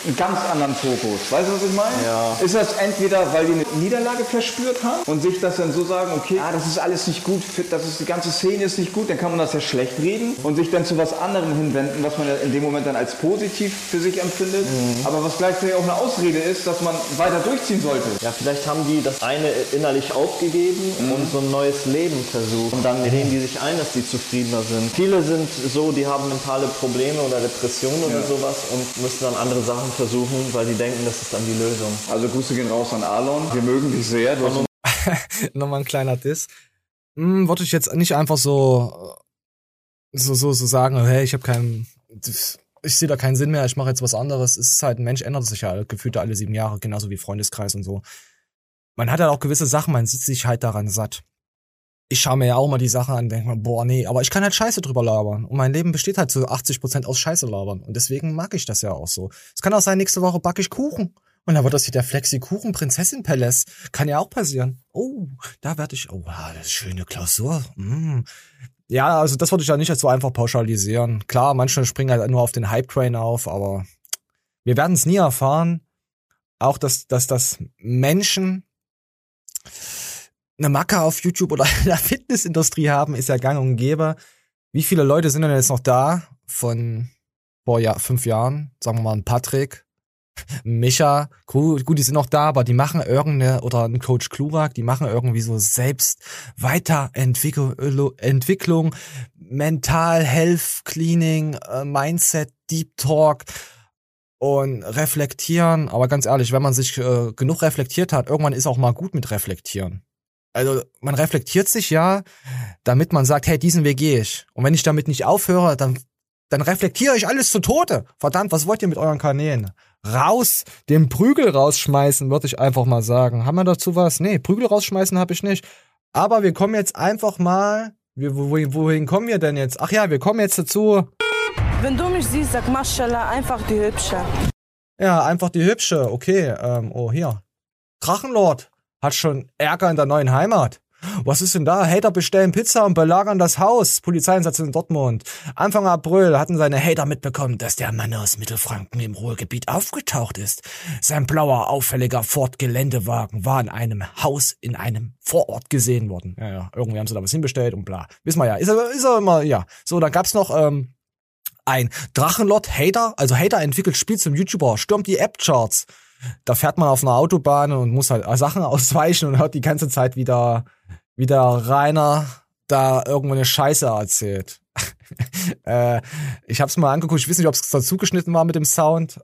Einen ganz anderen Fokus. Weißt du, was ich meine? Ja. Ist das entweder, weil die eine Niederlage verspürt haben und sich das dann so sagen, okay, ah, das ist alles nicht gut, das ist, die ganze Szene ist nicht gut, dann kann man das ja schlecht reden und sich dann zu was anderem hinwenden, was man ja in dem Moment dann als positiv für sich empfindet, aber was gleichzeitig auch eine Ausrede ist, dass man weiter durchziehen sollte. Ja, vielleicht haben die das eine innerlich aufgegeben und so ein neues Leben versucht. Und dann reden die sich ein, dass die zufriedener sind. Viele sind so, die haben mentale Probleme oder Depressionen oder Ja. sowas und müssen dann andere Sachen versuchen, weil die denken, das ist dann die Lösung. Also Grüße gehen raus an Alon. Wir mögen dich sehr. Du Nochmal ein kleiner Diss. Hm, wollte ich jetzt nicht einfach so, äh, so, so, so sagen, hey, ich habe keinen, ich sehe da keinen Sinn mehr, ich mache jetzt was anderes. Es ist halt, ein Mensch ändert sich ja gefühlt alle sieben Jahre, genauso wie Freundeskreis und so. Man hat halt auch gewisse Sachen, man sieht sich halt daran satt. Ich schaue mir ja auch mal die Sachen an denke mir, boah, nee, aber ich kann halt Scheiße drüber labern. Und mein Leben besteht halt zu 80% aus Scheiße labern. Und deswegen mag ich das ja auch so. Es kann auch sein, nächste Woche backe ich Kuchen. Und dann wird das hier der Flexi-Kuchen Prinzessin Palace. Kann ja auch passieren. Oh, da werde ich, oh, das ist schöne Klausur. Mm. Ja, also das würde ich ja nicht so einfach pauschalisieren. Klar, manche springen halt nur auf den Hype-Train auf, aber wir werden es nie erfahren. Auch, dass, dass, dass Menschen eine Macke auf YouTube oder in der Fitnessindustrie haben, ist ja gang und gäbe. Wie viele Leute sind denn jetzt noch da von vor ja, fünf Jahren? Sagen wir mal ein Patrick, Micha, gut, gut, die sind noch da, aber die machen irgendeine, oder ein Coach Klurak, die machen irgendwie so selbst Weiterentwicklung, Entwicklung, Mental Health Cleaning, äh, Mindset, Deep Talk und reflektieren. Aber ganz ehrlich, wenn man sich äh, genug reflektiert hat, irgendwann ist auch mal gut mit reflektieren. Also man reflektiert sich ja, damit man sagt, hey, diesen Weg gehe ich. Und wenn ich damit nicht aufhöre, dann dann reflektiere ich alles zu Tode. Verdammt, was wollt ihr mit euren Kanälen? Raus, den Prügel rausschmeißen, würde ich einfach mal sagen. Haben wir dazu was? Nee, Prügel rausschmeißen habe ich nicht. Aber wir kommen jetzt einfach mal. Wohin, wohin kommen wir denn jetzt? Ach ja, wir kommen jetzt dazu. Wenn du mich siehst, sag Maschallah, einfach die Hübsche. Ja, einfach die hübsche. Okay, ähm, oh hier. Drachenlord hat schon Ärger in der neuen Heimat. Was ist denn da? Hater bestellen Pizza und belagern das Haus. Polizeieinsatz in Dortmund. Anfang April hatten seine Hater mitbekommen, dass der Mann aus Mittelfranken im Ruhrgebiet aufgetaucht ist. Sein blauer, auffälliger Ford-Geländewagen war in einem Haus in einem Vorort gesehen worden. Ja, ja, irgendwie haben sie da was hinbestellt und bla. Wissen wir ja. Ist er, ist er immer, ja. So, dann gab's noch, ähm, ein Drachenlord Hater, also Hater entwickelt Spiel zum YouTuber, stürmt die App-Charts. Da fährt man auf einer Autobahn und muss halt Sachen ausweichen und hört die ganze Zeit wieder, wieder Rainer da irgendwo eine Scheiße erzählt. äh, ich hab's mal angeguckt, ich weiß nicht, ob es dazu geschnitten war mit dem Sound.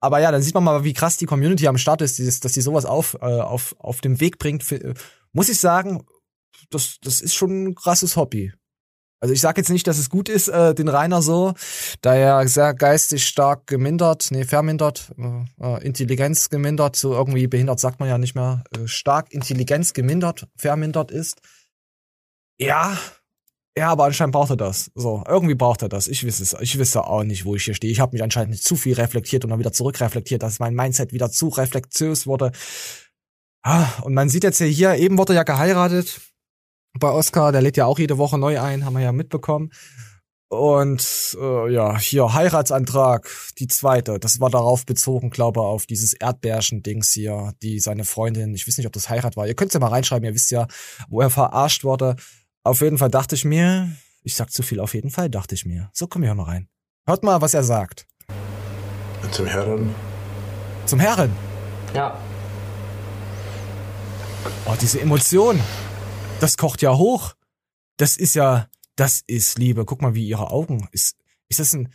Aber ja, dann sieht man mal, wie krass die Community am Start ist, dieses, dass die sowas auf, äh, auf, auf den Weg bringt. Muss ich sagen, das, das ist schon ein krasses Hobby. Also ich sage jetzt nicht, dass es gut ist, äh, den Rainer so, da er sehr geistig stark gemindert, nee, vermindert, äh, äh, Intelligenz gemindert, so irgendwie behindert sagt man ja nicht mehr, äh, stark Intelligenz gemindert, vermindert ist. Ja, ja, aber anscheinend braucht er das. So, irgendwie braucht er das. Ich weiß es, ich wisse auch nicht, wo ich hier stehe. Ich habe mich anscheinend nicht zu viel reflektiert und dann wieder zurückreflektiert, dass mein Mindset wieder zu reflektiös wurde. Ah, und man sieht jetzt hier, eben wurde ja geheiratet bei Oscar, der lädt ja auch jede Woche neu ein, haben wir ja mitbekommen. Und äh, ja, hier Heiratsantrag, die zweite. Das war darauf bezogen, glaube ich, auf dieses Erdbärschen-Dings hier, die seine Freundin, ich weiß nicht, ob das Heirat war. Ihr könnt's ja mal reinschreiben, ihr wisst ja, wo er verarscht wurde. Auf jeden Fall dachte ich mir, ich sag zu viel auf jeden Fall, dachte ich mir. So, komm hier mal rein. Hört mal, was er sagt. Zum Herren. Zum Herren? Ja. Oh, diese Emotion. Das kocht ja hoch. Das ist ja, das ist Liebe. Guck mal, wie ihre Augen. Ist, ist das ein,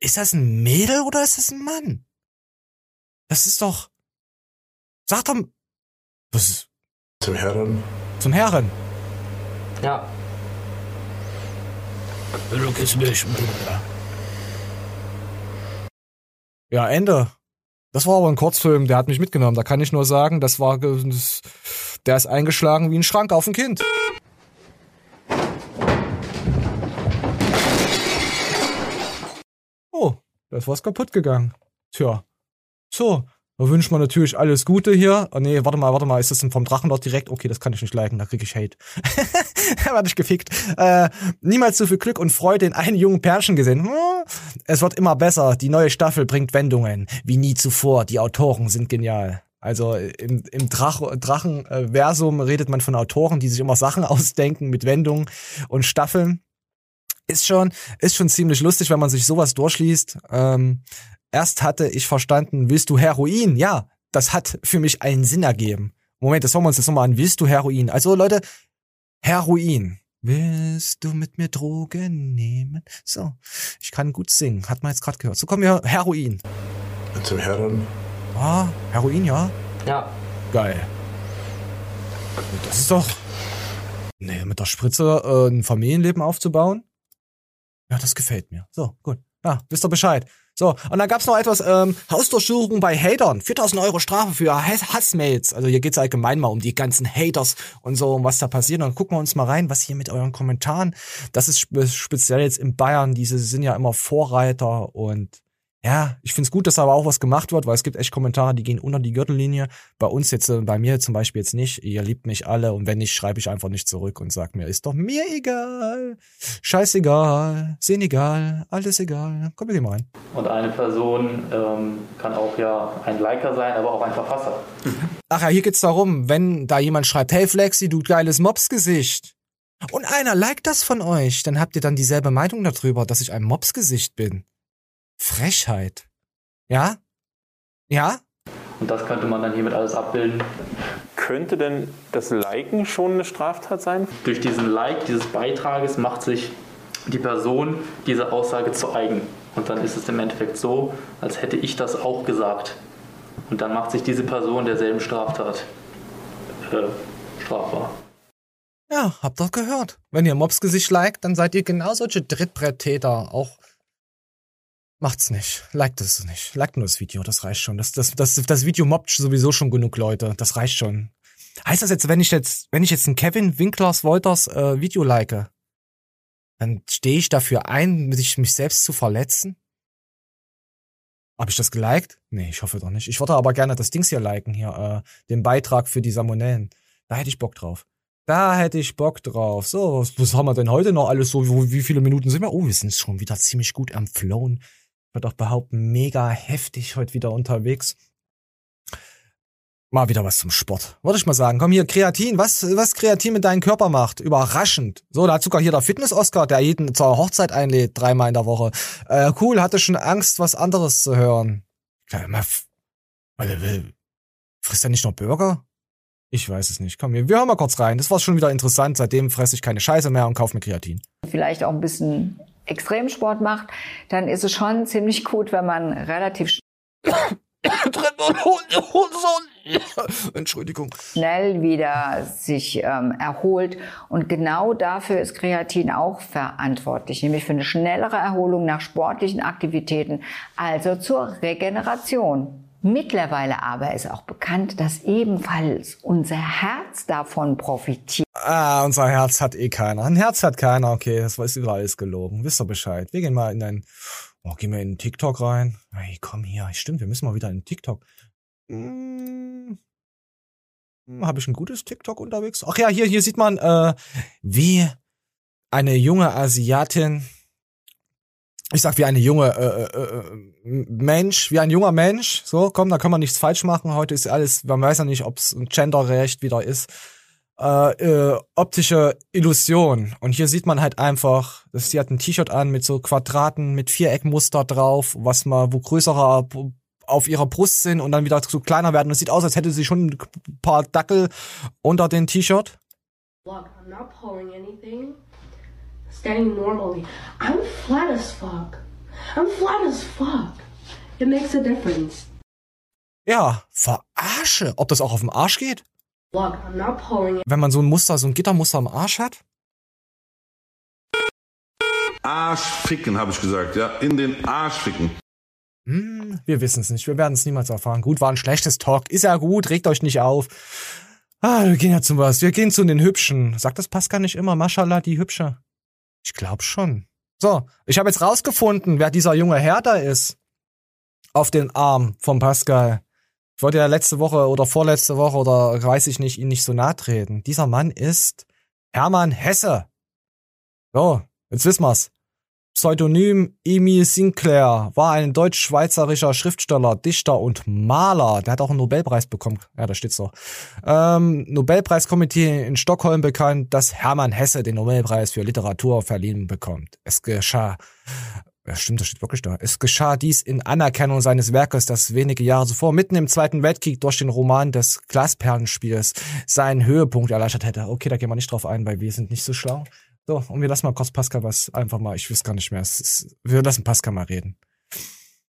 ist das ein Mädel oder ist das ein Mann? Das ist doch, sag doch, was ist, Zum Herren. zum Herren. Ja. Kennst mich, Bruder. Ja, Ende. Das war aber ein Kurzfilm, der hat mich mitgenommen. Da kann ich nur sagen, das war, das, der ist eingeschlagen wie ein Schrank auf ein Kind. Oh, da ist was kaputt gegangen. Tja. So, da wünscht man natürlich alles Gute hier. Oh nee, warte mal, warte mal, ist das denn vom Drachenlord direkt? Okay, das kann ich nicht liken, da krieg ich Hate. da werde ich gefickt. Äh, niemals so viel Glück und Freude in einen jungen Pärchen gesehen. Hm, Es wird immer besser. Die neue Staffel bringt Wendungen. Wie nie zuvor. Die Autoren sind genial. Also im, im Drach, Drachenversum redet man von Autoren, die sich immer Sachen ausdenken mit Wendungen und Staffeln. Ist schon, ist schon ziemlich lustig, wenn man sich sowas durchliest. Ähm, erst hatte ich verstanden, willst du Heroin? Ja, das hat für mich einen Sinn ergeben. Moment, das hören wir uns das nochmal an. Willst du Heroin? Also Leute, Heroin. Willst du mit mir Drogen nehmen? So, ich kann gut singen. Hat man jetzt gerade gehört. So kommen wir Heroin. Zum Herren. Ah, Heroin, ja. Ja. Geil. Das ist doch. Nee, mit der Spritze äh, ein Familienleben aufzubauen. Ja, das gefällt mir. So, gut. Ja, wisst ihr Bescheid. So, und dann gab's noch etwas, ähm, Hausdurchsuchung bei Hatern. 4000 Euro Strafe für Hass Hassmails. Also hier geht's allgemein mal um die ganzen Haters und so, um was da passiert. Und dann gucken wir uns mal rein, was hier mit euren Kommentaren. Das ist spe speziell jetzt in Bayern. Diese sind ja immer Vorreiter und ja, ich find's gut, dass da aber auch was gemacht wird, weil es gibt echt Kommentare, die gehen unter die Gürtellinie. Bei uns jetzt, äh, bei mir zum Beispiel jetzt nicht. Ihr liebt mich alle und wenn nicht, schreibe ich einfach nicht zurück und sag mir, ist doch mir egal. Scheißegal, sehen egal, alles egal. Komm, wir gehen mal rein. Und eine Person ähm, kann auch ja ein Liker sein, aber auch ein Verfasser. Ach ja, hier geht's darum, wenn da jemand schreibt, hey Flexi, du geiles Mopsgesicht. Und einer liked das von euch, dann habt ihr dann dieselbe Meinung darüber, dass ich ein Mopsgesicht bin. Frechheit. Ja? Ja? Und das könnte man dann hiermit alles abbilden. Könnte denn das Liken schon eine Straftat sein? Durch diesen Like dieses Beitrages macht sich die Person diese Aussage zu eigen. Und dann ist es im Endeffekt so, als hätte ich das auch gesagt. Und dann macht sich diese Person derselben Straftat äh, strafbar. Ja, habt doch gehört. Wenn ihr Mobsgesicht liked, dann seid ihr genau solche Drittbretttäter. Auch macht's nicht. Liked es nicht. Liked nur das Video, das reicht schon. Das, das, das, das Video mobbt sowieso schon genug Leute. Das reicht schon. Heißt das jetzt, wenn ich jetzt, wenn ich jetzt ein Kevin Winklers Wolters äh, Video like, dann stehe ich dafür ein, mich, mich selbst zu verletzen? Hab ich das geliked? Nee, ich hoffe doch nicht. Ich würde aber gerne das Dings hier liken, hier, äh, den Beitrag für die Salmonellen. Da hätte ich Bock drauf. Da hätte ich Bock drauf. So, was, haben wir denn heute noch alles so? Wie, wie viele Minuten sind wir? Oh, wir sind schon wieder ziemlich gut am Flown. Würde auch behaupten, mega heftig heute wieder unterwegs. Mal wieder was zum Sport. Würde ich mal sagen. Komm hier, Kreatin. Was, was Kreatin mit deinem Körper macht. Überraschend. So, da hat sogar hier der Fitness-Oscar, der jeden zur Hochzeit einlädt, dreimal in der Woche. Äh, cool, hatte schon Angst, was anderes zu hören. Er will. Frisst er nicht noch Burger? Ich weiß es nicht. Komm, wir hören mal kurz rein. Das war schon wieder interessant. Seitdem fresse ich keine Scheiße mehr und kaufe mir Kreatin. vielleicht auch ein bisschen Extremsport macht, dann ist es schon ziemlich gut, wenn man relativ Entschuldigung. schnell wieder sich ähm, erholt. Und genau dafür ist Kreatin auch verantwortlich, nämlich für eine schnellere Erholung nach sportlichen Aktivitäten, also zur Regeneration. Mittlerweile aber ist auch bekannt, dass ebenfalls unser Herz davon profitiert. Ah, unser Herz hat eh keiner. Ein Herz hat keiner, okay, das ist überall alles gelogen. Wisst ihr Bescheid. Wir gehen mal in ein, oh, gehen wir in TikTok rein. Hey, komm hier, stimmt, wir müssen mal wieder in TikTok. Hm, Habe ich ein gutes TikTok unterwegs? Ach ja, hier, hier sieht man, äh, wie eine junge Asiatin, ich sag wie eine junge äh, äh, äh, Mensch, wie ein junger Mensch, so, komm, da kann man nichts falsch machen. Heute ist alles, man weiß ja nicht, ob es ein Genderrecht wieder ist. Äh, äh, optische Illusion. Und hier sieht man halt einfach, dass sie hat ein T-Shirt an mit so Quadraten, mit Viereckmuster drauf, was mal, wo größere auf ihrer Brust sind und dann wieder so kleiner werden. Es sieht aus, als hätte sie schon ein paar Dackel unter den T-Shirt. Look, I'm not pulling anything. Standing normally. I'm flat as fuck. I'm flat as fuck. It makes a difference. Ja, verarsche. Ob das auch auf dem Arsch geht? Look, I'm not pulling it. Wenn man so ein Muster, so ein Gittermuster am Arsch hat? Arsch ficken, habe ich gesagt, ja. In den Arsch ficken. Hm, wir wissen es nicht. Wir werden es niemals erfahren. Gut, war ein schlechtes Talk. Ist ja gut, regt euch nicht auf. Ah, wir gehen ja zum was. Wir gehen zu den Hübschen. Sagt das Pascal nicht immer? Maschallah, die Hübsche. Ich glaub schon. So, ich habe jetzt rausgefunden, wer dieser junge Herr da ist. Auf den Arm vom Pascal. Ich wollte ja letzte Woche oder vorletzte Woche oder weiß ich nicht, ihn nicht so nahe treten. Dieser Mann ist Hermann Hesse. So, jetzt wissen wir's. Pseudonym Emil Sinclair war ein deutsch-schweizerischer Schriftsteller, Dichter und Maler. Der hat auch einen Nobelpreis bekommen. Ja, da steht's doch. Ähm, Nobelpreiskomitee in Stockholm bekannt, dass Hermann Hesse den Nobelpreis für Literatur verliehen bekommt. Es geschah ja, stimmt, das steht wirklich da. Es geschah dies in Anerkennung seines Werkes, das wenige Jahre zuvor mitten im Zweiten Weltkrieg durch den Roman des Glasperlenspiels seinen Höhepunkt erleichtert hätte. Okay, da gehen wir nicht drauf ein, weil wir sind nicht so schlau. So, und wir lassen mal kurz Pascal was einfach mal, ich weiß gar nicht mehr. Ist, wir lassen Pascal mal reden.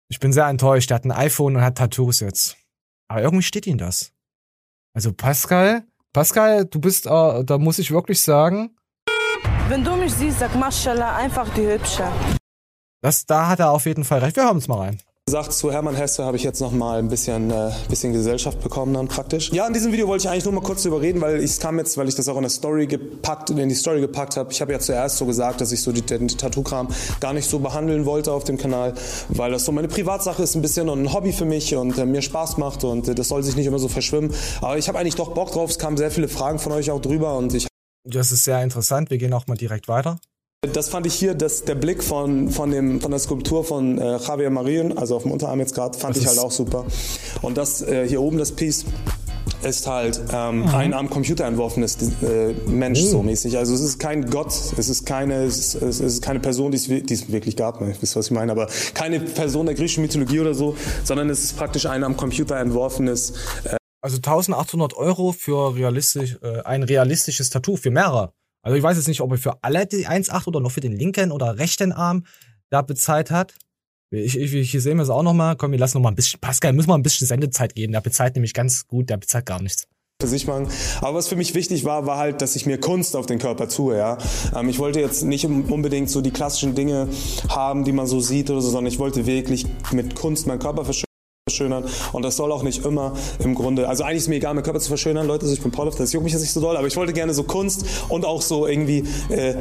Ich bin sehr enttäuscht. Er hat ein iPhone und hat Tattoos jetzt. Aber irgendwie steht ihm das. Also Pascal, Pascal, du bist, äh, da muss ich wirklich sagen, Wenn du mich siehst, sag Maschallah, einfach die Hübsche. das, da hat er auf jeden Fall recht. Wir hören uns mal rein. Gesagt, zu Hermann Hesse habe ich jetzt noch mal ein bisschen, äh, bisschen Gesellschaft bekommen dann praktisch. Ja, in diesem Video wollte ich eigentlich nur mal kurz drüber reden, weil es kam jetzt, weil ich das auch in der Story gepackt, in die Story gepackt habe. Ich habe ja zuerst so gesagt, dass ich so die, den Tattoo-Kram gar nicht so behandeln wollte auf dem Kanal, weil das so meine Privatsache ist ein bisschen und ein Hobby für mich und äh, mir Spaß macht und äh, das soll sich nicht immer so verschwimmen. Aber ich habe eigentlich doch Bock drauf. Es kamen sehr viele Fragen von euch auch drüber und ich Das ist sehr interessant. Wir gehen auch mal direkt weiter. Das fand ich hier, das, der Blick von, von, dem, von der Skulptur von äh, Javier Marion, also auf dem Unterarm jetzt gerade, fand Das ich halt auch super. Und das äh, hier oben, das Piece, ist halt ähm, ein am Computer entworfenes äh, Mensch so mäßig. Also es ist kein Gott, es ist keine, es ist, keine Person, die es, wi- die es wirklich gab, ne? wisst ihr, was ich meine, aber keine Person der griechischen Mythologie oder so, sondern es ist praktisch ein am Computer entworfenes äh, Also 1800 Euro für realistisch, äh, ein realistisches Tattoo für mehrere. Also ich weiß jetzt nicht, ob er für alle die 1,8 oder nur für den linken oder rechten Arm da bezahlt hat. Ich, ich, ich sehen wir es auch noch mal. Komm, wir lassen noch mal ein bisschen. Pascal, müssen wir ein bisschen Sendezeit geben. Der bezahlt nämlich ganz gut. Der bezahlt gar nichts. für sich machen. Aber was für mich wichtig war, war halt, dass ich mir Kunst auf den Körper tue, ja. Ähm, ich wollte jetzt nicht unbedingt so die klassischen Dinge haben, die man so sieht oder so, sondern ich wollte wirklich mit Kunst meinen Körper verschönern. Und das soll auch nicht immer im Grunde, also eigentlich ist mir egal, meinen Körper zu verschönern, Leute, also ich bin of, das juckt mich jetzt nicht so doll, aber ich wollte gerne so Kunst und auch so irgendwie äh,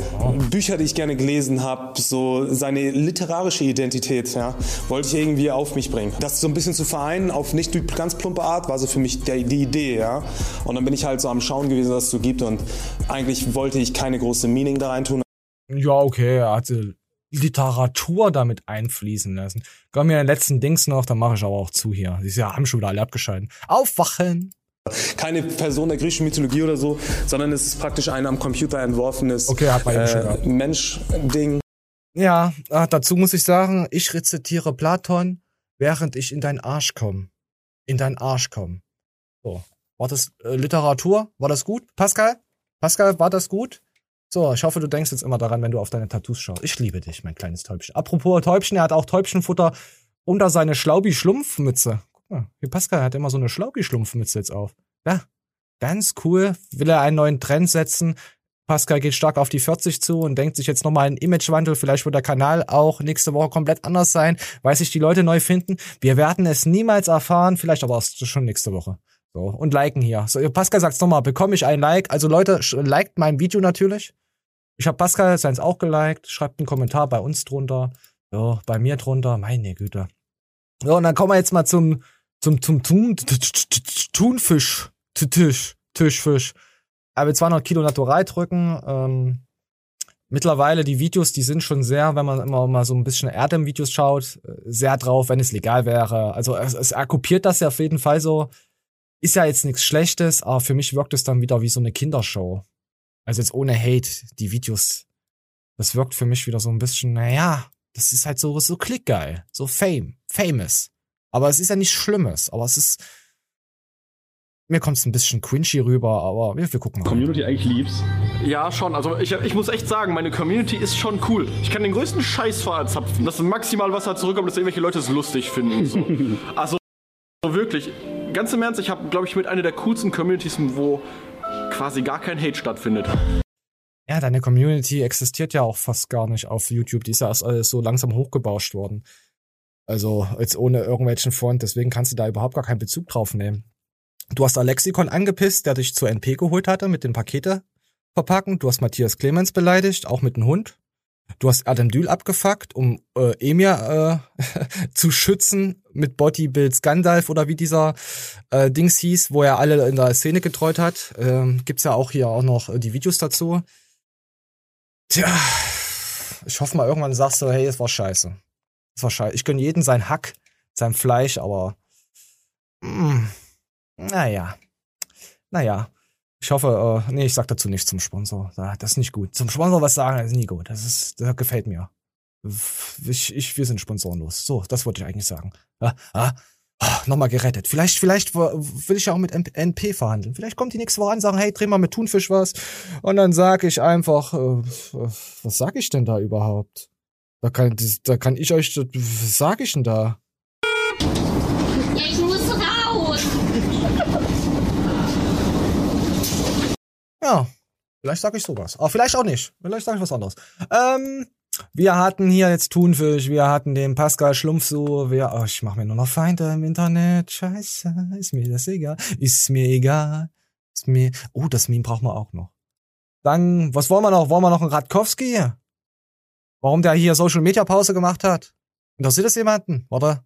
Bücher, die ich gerne gelesen habe, so seine literarische Identität, ja, wollte ich irgendwie auf mich bringen. Das so ein bisschen zu vereinen, auf nicht ganz plumpe Art, war so für mich der, die Idee, ja. Und dann bin ich halt so am Schauen gewesen, was es so gibt und eigentlich wollte ich keine große Meaning da rein tun. Ja, okay. Er hatte Literatur damit einfließen lassen. Komm mir den letzten Dings noch, dann mache ich aber auch zu hier. Sie ja, haben schon wieder alle abgeschalten. Aufwachen! Keine Person der griechischen Mythologie oder so, sondern es ist praktisch ein am Computer entworfenes Okay, hat man eben schon gehabt. äh, Mensch-Ding. Ja, ah, dazu muss ich sagen, ich rezitiere Platon, während ich in deinen Arsch komme. In deinen Arsch komme. So. War das äh, Literatur? War das gut? Pascal? Pascal, war das gut? So, ich hoffe, du denkst jetzt immer daran, wenn du auf deine Tattoos schaust. Ich liebe dich, mein kleines Täubchen. Apropos Täubchen, er hat auch Täubchenfutter unter seine Schlaubi-Schlumpfmütze. Guck mal, hier Pascal hat immer so eine Schlaubi-Schlumpfmütze jetzt auf. Ja, ganz cool. Will er einen neuen Trend setzen. Pascal geht stark auf die 40 zu und denkt sich jetzt nochmal einen Imagewandel. Vielleicht wird der Kanal auch nächste Woche komplett anders sein, weil sich die Leute neu finden. Wir werden es niemals erfahren, vielleicht aber erst schon nächste Woche. So, und liken hier. So, Pascal sagt's nochmal, bekomme ich ein Like? Also Leute, liked mein Video natürlich. Ich habe Pascal seins auch geliked. Schreibt einen Kommentar bei uns drunter. Ja, bei mir drunter. Meine Güte. So, und dann kommen wir jetzt mal zum, zum, zum Thun, Thunfisch. Tisch, Tischfisch. Aber 200 Kilo Natural drücken. Ähm, mittlerweile die Videos, die sind schon sehr, wenn man immer mal so ein bisschen Erdem-Videos schaut, äh, sehr drauf, wenn es legal wäre. Also es, es er kopiert das ja auf jeden Fall so. Ist ja jetzt nichts Schlechtes, aber für mich wirkt es dann wieder wie so eine Kindershow. Also jetzt ohne Hate, die Videos. Das wirkt für mich wieder so ein bisschen, naja, das ist halt so, so klickgeil. So Fame, famous. Aber es ist ja nichts Schlimmes, aber es ist, mir kommt es ein bisschen cringy rüber, aber wir, wir gucken mal. Community eigentlich liebst? Ja, schon. Also ich, ich muss echt sagen, meine Community ist schon cool. Ich kann den größten Scheiß verzapfen. Das ist maximal, was da zurückkommt, dass irgendwelche Leute es lustig finden. So. also wirklich, ganz im Ernst, ich habe, glaube ich, mit einer der coolsten Communities, wo quasi gar kein Hate stattfindet. Ja, deine Community existiert ja auch fast gar nicht auf YouTube. Die ist ja erst alles so langsam hochgebauscht worden. Also jetzt ohne irgendwelchen Front, deswegen kannst du da überhaupt gar keinen Bezug drauf nehmen. Du hast Alexikon angepisst, der dich zur NP geholt hatte mit den Pakete verpacken. Du hast Matthias Clemens beleidigt, auch mit dem Hund. Du hast Adam Dül abgefuckt, um äh, Emir äh, zu schützen mit Bodybuilds Gandalf oder wie dieser äh, Dings hieß, wo er alle in der Szene getreut hat. Ähm, gibt's ja auch hier auch noch äh, die Videos dazu. Tja, ich hoffe mal irgendwann sagst du, hey, es war scheiße. Es war scheiße. Ich gönn jeden sein Hack, sein Fleisch, aber mm, naja. Naja. Ich hoffe, äh, nee, ich sag dazu nichts zum Sponsor. Das ist nicht gut. Zum Sponsor was sagen, ist nie gut. Das ist, das gefällt mir. Ich, ich, wir sind sponsorenlos. So, das wollte ich eigentlich sagen. Ah, ah, ah, Nochmal gerettet. Vielleicht, vielleicht will ich ja auch mit NP verhandeln. Vielleicht kommt die nächste Woche an sagen, hey, dreh mal mit Thunfisch was. Und dann sage ich einfach, äh, was sag ich denn da überhaupt? Da kann, da kann ich euch, was sag ich denn da? Ich muss raus. Ja, vielleicht sage ich sowas. Aber vielleicht auch nicht. Vielleicht sage ich was anderes. Ähm, wir hatten hier jetzt Thunfisch, wir hatten den Pascal Schlumpfsuh, wir, oh, ich mache mir nur noch Feinde im Internet. Scheiße, ist mir das egal. Ist mir egal. Ist mir, oh, das Meme brauchen wir auch noch. Dann, was wollen wir noch? Wollen wir noch einen Radkowski? Warum der hier Social Media Pause gemacht hat? Interessiert das jemanden? Warte.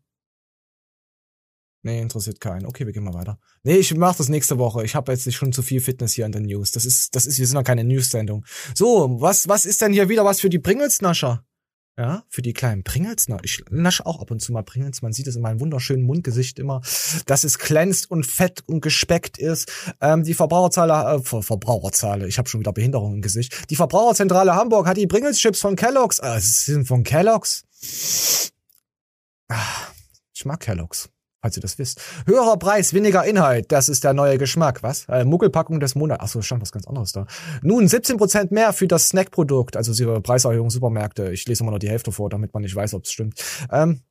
Nee, interessiert keinen. Okay, wir gehen mal weiter. Nee, ich mach das nächste Woche. Ich habe jetzt nicht schon zu viel Fitness hier in den News. Das ist, das ist, wir sind noch keine News-Sendung. So, was, was ist denn hier wieder was für die Pringles-Nascher? Ja, für die kleinen Pringles. Na, ich nasche auch ab und zu mal Pringles. Man sieht es in meinem wunderschönen Mundgesicht immer, dass es glänzt und fett und gespeckt ist. Ähm, die Verbraucherzahl, äh, Ver Verbraucherzahl, ich habe schon wieder Behinderung im Gesicht. Die Verbraucherzentrale Hamburg hat die Pringles-Chips von Kellogg's. Äh, sie sind von Kellogg's. Ah, Ich mag Kellogg's, falls ihr das wisst. Höherer Preis, weniger Inhalt, das ist der neue Geschmack, was? Äh, Muggelpackung des Monats. Achso, stand was ganz anderes da. Nun 17% mehr für das Snackprodukt, also ihre Preiserhöhung Supermärkte. Ich lese immer nur die Hälfte vor, damit man nicht weiß, ob es stimmt. Ähm,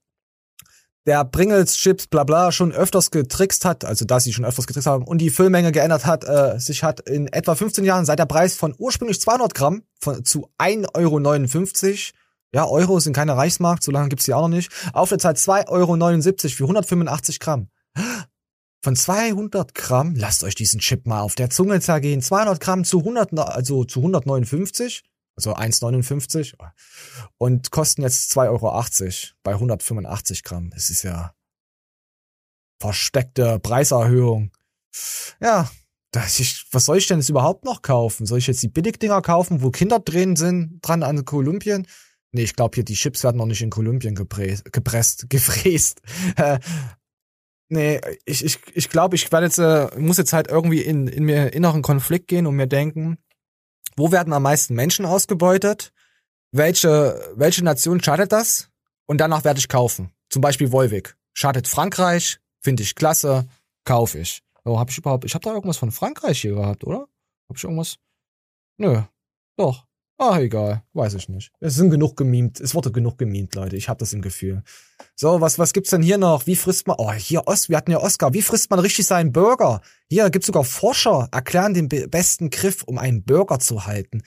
der Pringles Chips bla bla schon öfters getrickst hat, also dass sie schon öfters getrickst haben und die Füllmenge geändert hat, äh, sich hat in etwa 15 Jahren seit der Preis von ursprünglich 200 Gramm von, zu 1,59 Euro, ja, Euro sind keine Reichsmark, so lange gibt's die auch noch nicht, auf der Zeit 2,79 Euro für 185 Gramm. Von 200 Gramm, lasst euch diesen Chip mal auf der Zunge zergehen, 200 Gramm zu 100, also zu 159, also 1,59 und kosten jetzt 2,80 Euro bei 185 Gramm. Das ist ja versteckte Preiserhöhung. Ja, ich, was soll ich denn jetzt überhaupt noch kaufen? Soll ich jetzt die Billigdinger kaufen, wo Kinder drin sind, dran an Kolumbien? Nee, ich glaube hier, die Chips werden noch nicht in Kolumbien gepresst, gepresst, gefräst. Nee, ich, ich, ich glaube, ich werde jetzt, äh, muss jetzt halt irgendwie in, in mir inneren Konflikt gehen und mir denken, wo werden am meisten Menschen ausgebeutet? Welche, welche Nation schadet das? Und danach werde ich kaufen. Zum Beispiel Volvic. Schadet Frankreich, finde ich klasse, kaufe ich. Oh, hab ich überhaupt, ich habe da irgendwas von Frankreich hier gehabt, oder? Hab ich irgendwas? Nö. Doch. Ah, egal. Weiß ich nicht. Es sind genug gemimt. Es wurde genug gemimt, Leute. Ich habe das im Gefühl. So, was, was gibt's denn hier noch? Wie frisst man, oh, hier, Ost, wir hatten ja Oscar. Wie frisst man richtig seinen Burger? Hier gibt's sogar Forscher, erklären den be besten Griff, um einen Burger zu halten.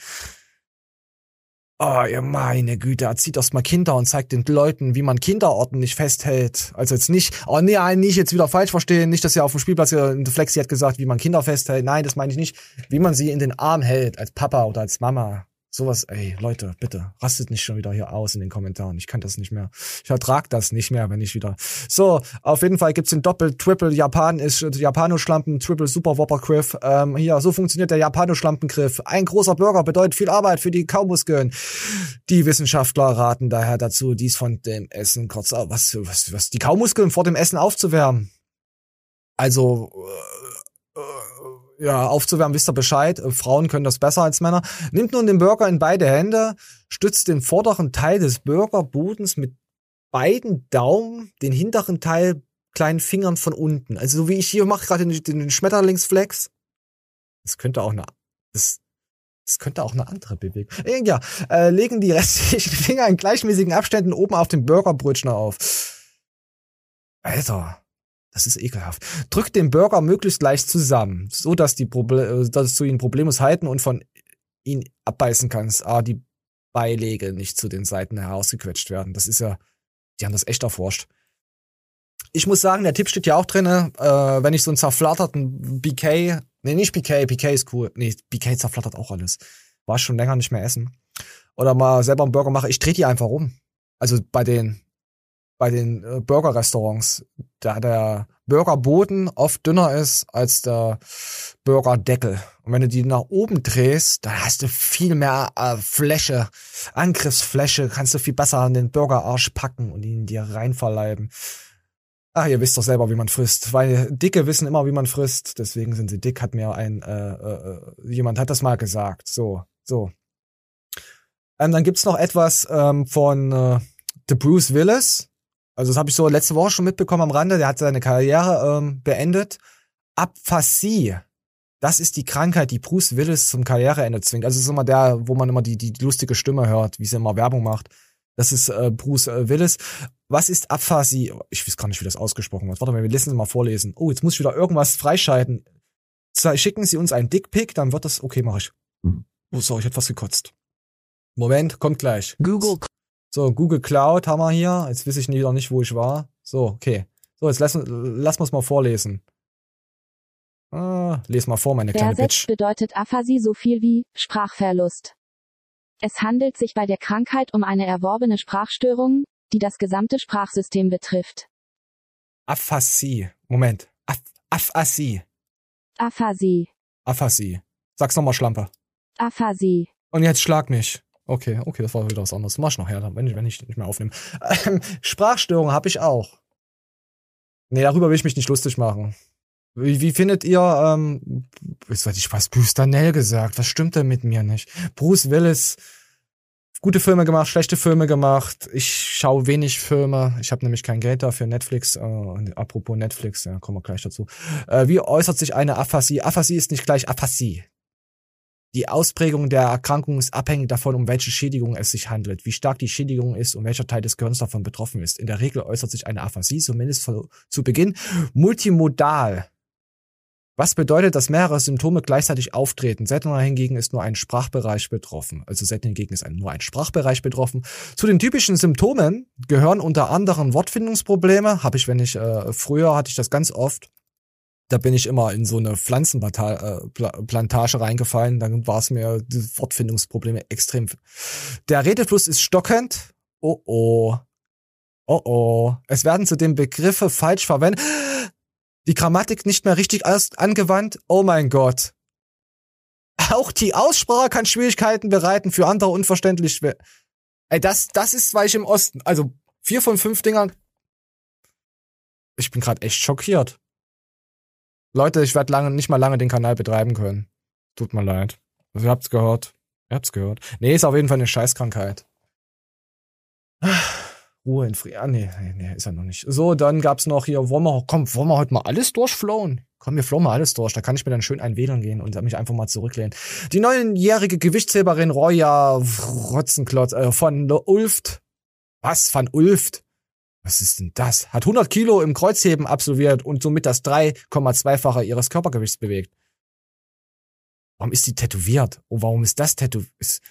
Oh, ihr meine Güte, erzieht erst mal Kinder und zeigt den Leuten, wie man Kinderorten nicht festhält. Also jetzt nicht, oh nee, nicht jetzt wieder falsch verstehen, nicht, dass ihr auf dem Spielplatz, äh, Flexi hat gesagt, wie man Kinder festhält. Nein, das meine ich nicht. Wie man sie in den Arm hält, als Papa oder als Mama. Sowas, ey, Leute, bitte, rastet nicht schon wieder hier aus in den Kommentaren. Ich kann das nicht mehr. Ich ertrag das nicht mehr, wenn ich wieder. So, auf jeden Fall gibt's den Doppel, Triple Japan ist Japanoschlampen, Triple Super Whopper Griff. Ähm, hier, so funktioniert der Japanoschlampengriff. Ein großer Burger bedeutet viel Arbeit für die Kaumuskeln. Die Wissenschaftler raten daher dazu, dies von dem Essen kurz, was, was, was, die Kaumuskeln vor dem Essen aufzuwärmen. Also, äh, äh, ja, aufzuwärmen, wisst ihr Bescheid. Äh, Frauen können das besser als Männer. Nimmt nun den Burger in beide Hände, stützt den vorderen Teil des Burgerbodens mit beiden Daumen, den hinteren Teil kleinen Fingern von unten. Also so wie ich hier mache, gerade den, den Schmetterlingsflex. Das könnte auch eine, das, das könnte auch eine andere Bewegung. Äh, Ja, äh, legen die restlichen Finger in gleichmäßigen Abständen oben auf dem Burgerbrötchen auf. Alter. Das ist ekelhaft. Drückt den Burger möglichst leicht zusammen, so dass die Proble dass du ihn problemlos halten und von ihn abbeißen kannst. Aber die Beilege nicht zu den Seiten herausgequetscht werden. Das ist ja, die haben das echt erforscht. Ich muss sagen, der Tipp steht ja auch drinne, äh, wenn ich so einen zerflatterten BK, nee, nicht BK, BK ist cool. Nee, BK zerflattert auch alles. War schon länger nicht mehr essen. Oder mal selber einen Burger mache, ich drehe die einfach um. Also bei den bei den äh, Burger-Restaurants, da der Burgerboden oft dünner ist als der Burgerdeckel. Und wenn du die nach oben drehst, dann hast du viel mehr äh, Fläche, Angriffsfläche, kannst du viel besser an den Burgerarsch packen und ihn dir reinverleiben. Ach, ihr wisst doch selber, wie man frisst. Weil Dicke wissen immer, wie man frisst. Deswegen sind sie dick, hat mir ein, äh, äh, jemand hat das mal gesagt. So, so. Ähm, dann gibt's noch etwas ähm, von äh, The Bruce Willis. Also das habe ich so letzte Woche schon mitbekommen am Rande. Der hat seine Karriere ähm, beendet. Aphasie. Das ist die Krankheit, die Bruce Willis zum Karriereende zwingt. Also es ist immer der, wo man immer die, die lustige Stimme hört, wie sie immer Werbung macht. Das ist äh, Bruce äh, Willis. Was ist Aphasie? Ich weiß gar nicht, wie das ausgesprochen wird. Warte mal, wir lesen es mal vorlesen. Oh, jetzt muss ich wieder irgendwas freischalten. Schicken Sie uns einen Dickpick, dann wird das. Okay, mache ich. Oh, sorry, ich hab fast gekotzt. Moment, kommt gleich. Google. So, Google Cloud haben wir hier. Jetzt weiß ich wieder nicht, wo ich war. So, okay. So, jetzt lass, lass uns mal vorlesen. Ah, les mal vor, meine kleine Versetzt Bitch. bedeutet Aphasie so viel wie Sprachverlust. Es handelt sich bei der Krankheit um eine erworbene Sprachstörung, die das gesamte Sprachsystem betrifft. Aphasie. Moment. Aph Aphasie. Aphasie. Aphasie. Sag's nochmal, Schlampe. Aphasie. Und jetzt schlag mich. Okay, okay, das war wieder was anderes. Mach ich nachher, wenn ich, wenn ich nicht mehr aufnehme. Ähm, Sprachstörung habe ich auch. Nee, darüber will ich mich nicht lustig machen. Wie, wie findet ihr, ähm, weiß ich was Bruce Danell gesagt, was stimmt denn mit mir nicht? Bruce Willis, gute Filme gemacht, schlechte Filme gemacht. Ich schaue wenig Filme. Ich habe nämlich kein Geld dafür. Netflix, äh, apropos Netflix, ja, kommen wir gleich dazu. Äh, wie äußert sich eine Aphasie? Aphasie ist nicht gleich Aphasie. Die Ausprägung der Erkrankung ist abhängig davon, um welche Schädigung es sich handelt, wie stark die Schädigung ist und welcher Teil des Gehirns davon betroffen ist. In der Regel äußert sich eine Aphasie, zumindest zu Beginn, multimodal. Was bedeutet, dass mehrere Symptome gleichzeitig auftreten? Seltener hingegen ist nur ein Sprachbereich betroffen. Also selten hingegen ist nur ein Sprachbereich betroffen. Zu den typischen Symptomen gehören unter anderem Wortfindungsprobleme. Habe ich, wenn ich äh, früher hatte ich das ganz oft da bin ich immer in so eine Pflanzenplantage reingefallen. Dann war es mir die Wortfindungsprobleme extrem. Der Redefluss ist stockend. Oh oh. Oh oh. Es werden zudem Begriffe falsch verwendet. Die Grammatik nicht mehr richtig angewandt. Oh mein Gott. Auch die Aussprache kann Schwierigkeiten bereiten für andere unverständlich. Ey, das, das ist, weil ich im Osten, also vier von fünf Dingern. Ich bin gerade echt schockiert. Leute, ich werde lange, nicht mal lange den Kanal betreiben können. Tut mir leid. Also, ihr habt's gehört. Ihr habt's gehört. Nee, ist auf jeden Fall eine Scheißkrankheit. Ruhe in Frieden. Ah, nee, nee, nee, ist ja noch nicht. So, dann gab's noch hier, wollen wir, komm, wollen wir heute mal alles durchflowen? Komm, wir flowen mal alles durch. Da kann ich mir dann schön ein WLAN gehen und mich einfach mal zurücklehnen. Die neunjährige Gewichtsheberin Roya Rotzenklotz äh, von Ulft. Was? Von Ulft? Was ist denn das? Hat 100 Kilo im Kreuzheben absolviert und somit das 3,2-fache ihres Körpergewichts bewegt. Warum ist die tätowiert? Und warum ist das tätowiert? Ist,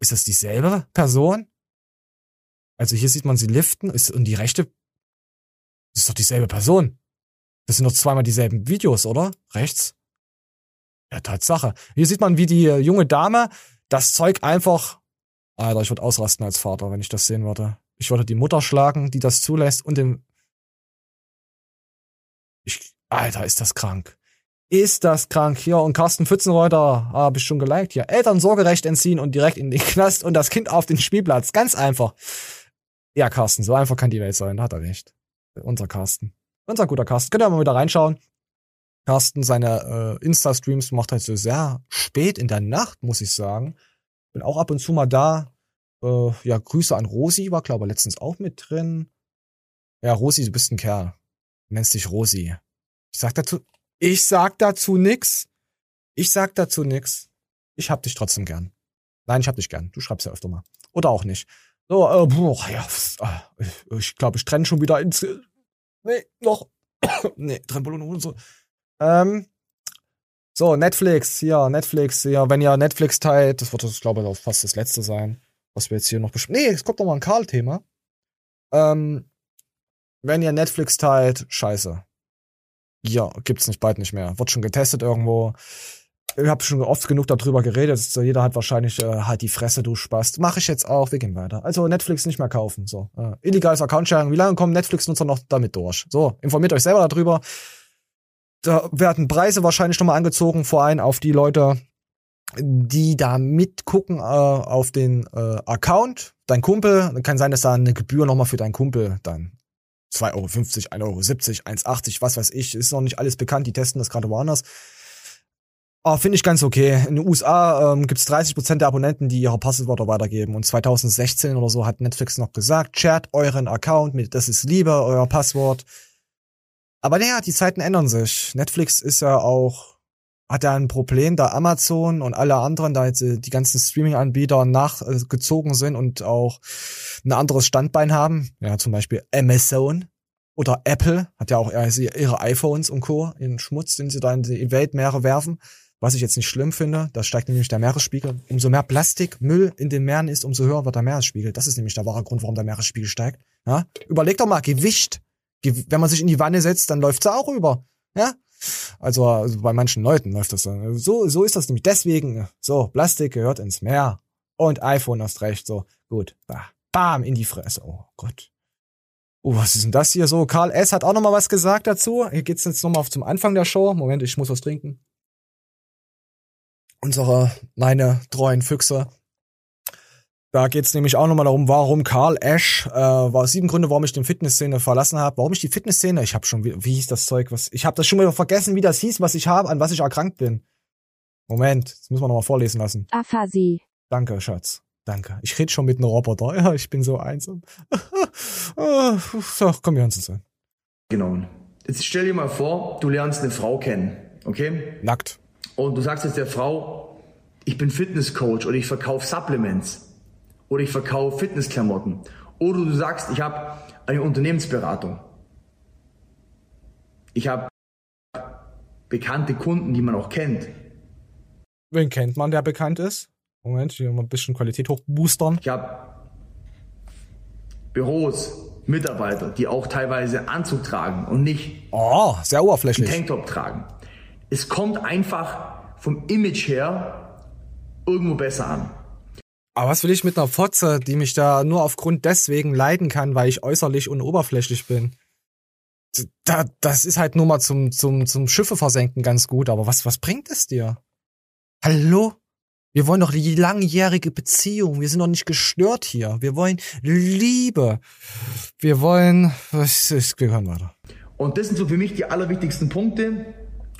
ist das dieselbe Person? Also hier sieht man sie liften ist, und die rechte ist doch dieselbe Person. Das sind doch zweimal dieselben Videos, oder? Rechts? Ja, Tatsache. Hier sieht man, wie die junge Dame das Zeug einfach. Alter, ich würde ausrasten als Vater, wenn ich das sehen würde. Ich würde die Mutter schlagen, die das zulässt und den. Ich, Alter, ist das krank. Ist das krank. Hier, und Carsten Pfützenreuter habe ich schon geliked hier. Eltern Sorgerecht entziehen und direkt in den Knast und das Kind auf den Spielplatz. Ganz einfach. Ja, Carsten, so einfach kann die Welt sein. Hat er recht. Unser Carsten. Unser guter Carsten. Könnt ihr mal wieder reinschauen. Carsten, seine äh, Insta-Streams macht halt so sehr spät in der Nacht, muss ich sagen. Bin auch ab und zu mal da. Äh, ja, Grüße an Rosi, war glaube ich letztens auch mit drin. Ja, Rosi, du bist ein Kerl. Du nennst dich Rosi. Ich sag dazu, ich sag dazu nix. Ich sag dazu nix. Ich hab dich trotzdem gern. Nein, ich hab dich gern. Du schreibst ja öfter mal. Oder auch nicht. So, äh, boah, ja, äh, ich glaube, ich trenne schon wieder ins. Nee, noch. nee, Trembolone und so. Ähm, so, Netflix, ja, Netflix, ja, wenn ihr Netflix teilt, das wird, glaube ich, auch fast das letzte sein was wir jetzt hier noch besprechen. Nee, es kommt noch mal ein Karl-Thema. Ähm, wenn ihr Netflix teilt, scheiße. Ja, gibt's nicht bald nicht mehr. Wird schon getestet irgendwo. Ich habe schon oft genug darüber geredet. Jeder hat wahrscheinlich äh, halt die Fresse, du Spaß. Mache ich jetzt auch. Wir gehen weiter. Also Netflix nicht mehr kaufen. So äh, illegales Account-Sharing. Wie lange kommen Netflix-Nutzer noch damit durch? So informiert euch selber darüber. Da werden Preise wahrscheinlich nochmal angezogen, vor allem auf die Leute, die da mitgucken äh, auf den äh, Account. Dein Kumpel, kann sein, dass da eine Gebühr nochmal für deinen Kumpel dann 2,50 Euro, 1,70 Euro, 1,80, was weiß ich, ist noch nicht alles bekannt, die testen das gerade woanders. Oh, Finde ich ganz okay. In den USA ähm, gibt es 30% der Abonnenten, die ihre Passwörter weitergeben. Und 2016 oder so hat Netflix noch gesagt, shared euren Account mit, das ist Liebe, euer Passwort. Aber naja, die Zeiten ändern sich. Netflix ist ja auch hat er ein Problem, da Amazon und alle anderen, da jetzt äh, die ganzen Streaming-Anbieter nachgezogen sind und auch ein anderes Standbein haben. Ja, zum Beispiel Amazon oder Apple hat ja auch ihre iPhones und Co. in Schmutz, den sie da in die Weltmeere werfen. Was ich jetzt nicht schlimm finde, da steigt nämlich der Meeresspiegel. Umso mehr Plastik, Müll in den Meeren ist, umso höher wird der Meeresspiegel. Das ist nämlich der wahre Grund, warum der Meeresspiegel steigt. Ja? Überleg doch mal, Gewicht. Wenn man sich in die Wanne setzt, dann läuft's auch über. Ja? Also, also bei manchen Leuten läuft das dann. So, so ist das nämlich. Deswegen, so, Plastik gehört ins Meer. Und iPhone hast recht, so, gut. Bam, in die Fresse. Oh Gott. Oh, was ist denn das hier so? Karl S. hat auch noch mal was gesagt dazu. Hier geht's jetzt noch mal zum Anfang der Show. Moment, ich muss was trinken. Unsere, meine treuen Füchse Da geht's nämlich auch nochmal darum, warum Karl Ash, äh, war sieben Gründe, warum ich die Fitnessszene verlassen habe. Warum ich die Fitnessszene, ich habe schon, wie, wie hieß das Zeug, was, ich habe das schon mal vergessen, wie das hieß, was ich habe, an was ich erkrankt bin. Moment, das müssen wir nochmal vorlesen lassen. Aphasie. Danke, Schatz. Danke. Ich rede schon mit einem Roboter. Ja, ich bin so einsam. So, komm, wir hören uns an. genommen. Jetzt stell dir mal vor, du lernst eine Frau kennen, okay? Nackt. Und du sagst jetzt der Frau, ich bin Fitnesscoach oder ich verkaufe Supplements oder ich verkaufe Fitnessklamotten. Oder du sagst, ich habe eine Unternehmensberatung. Ich habe bekannte Kunden, die man auch kennt. Wen kennt man, der bekannt ist? Moment, hier mal ein bisschen Qualität hochboostern. Ich habe Büros, Mitarbeiter, die auch teilweise Anzug tragen und nicht oh, sehr oberflächlich. Tanktop tragen. Es kommt einfach vom Image her irgendwo besser an. Aber was will ich mit einer Fotze, die mich da nur aufgrund deswegen leiden kann, weil ich äußerlich und oberflächlich bin? Da, das ist halt nur mal zum, zum, zum Schiffe versenken ganz gut, aber was, was bringt es dir? Hallo? Wir wollen doch die langjährige Beziehung. Wir sind doch nicht gestört hier. Wir wollen Liebe. Wir wollen, wir hören weiter. Und das sind so für mich die allerwichtigsten Punkte.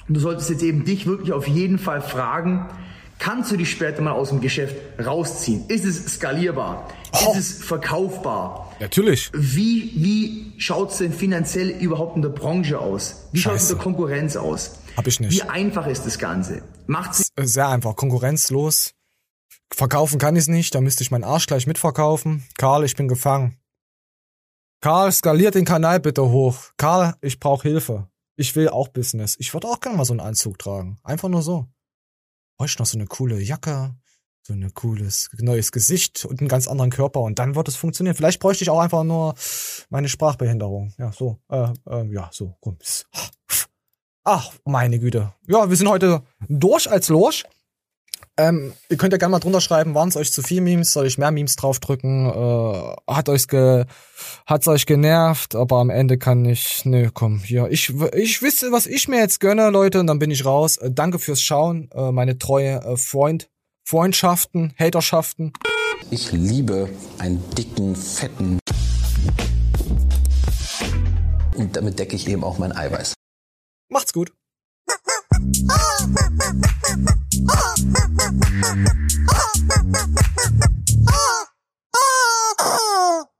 Und du solltest jetzt eben dich wirklich auf jeden Fall fragen, kannst du dich später mal aus dem Geschäft rausziehen? Ist es skalierbar? Ist es verkaufbar? Natürlich. Wie, wie schaut's denn finanziell überhaupt in der Branche aus? Wie schaut's in der Konkurrenz aus? Hab ich nicht. Wie einfach ist das Ganze? Macht's Sehr einfach, konkurrenzlos. Verkaufen kann ich nicht, da müsste ich meinen Arsch gleich mitverkaufen. Karl, ich bin gefangen. Karl, skaliert den Kanal bitte hoch. Karl, ich brauche Hilfe. Ich will auch Business. Ich würde auch gerne mal so einen Anzug tragen. Einfach nur so. Bräuchte noch so eine coole Jacke, so ein cooles neues Gesicht und einen ganz anderen Körper und dann wird es funktionieren. Vielleicht bräuchte ich auch einfach nur meine Sprachbehinderung. Ja, so. Äh, äh, ja, so. Komm. Ach, meine Güte. Ja, wir sind heute durch als Lorsch. Ähm, ihr könnt ja gerne mal drunter schreiben, waren es euch zu viel Memes, soll ich mehr Memes draufdrücken? Äh, hat euch ge hat's euch genervt, aber am Ende kann ich, nö, komm, hier, ich ich wisse, was ich mir jetzt gönne, Leute, und dann bin ich raus. Äh, danke fürs Schauen, äh, meine treue äh, Freund Freundschaften, Haterschaften. Ich liebe einen dicken, fetten. Und damit decke ich eben auch mein Eiweiß. Macht's gut. Oh!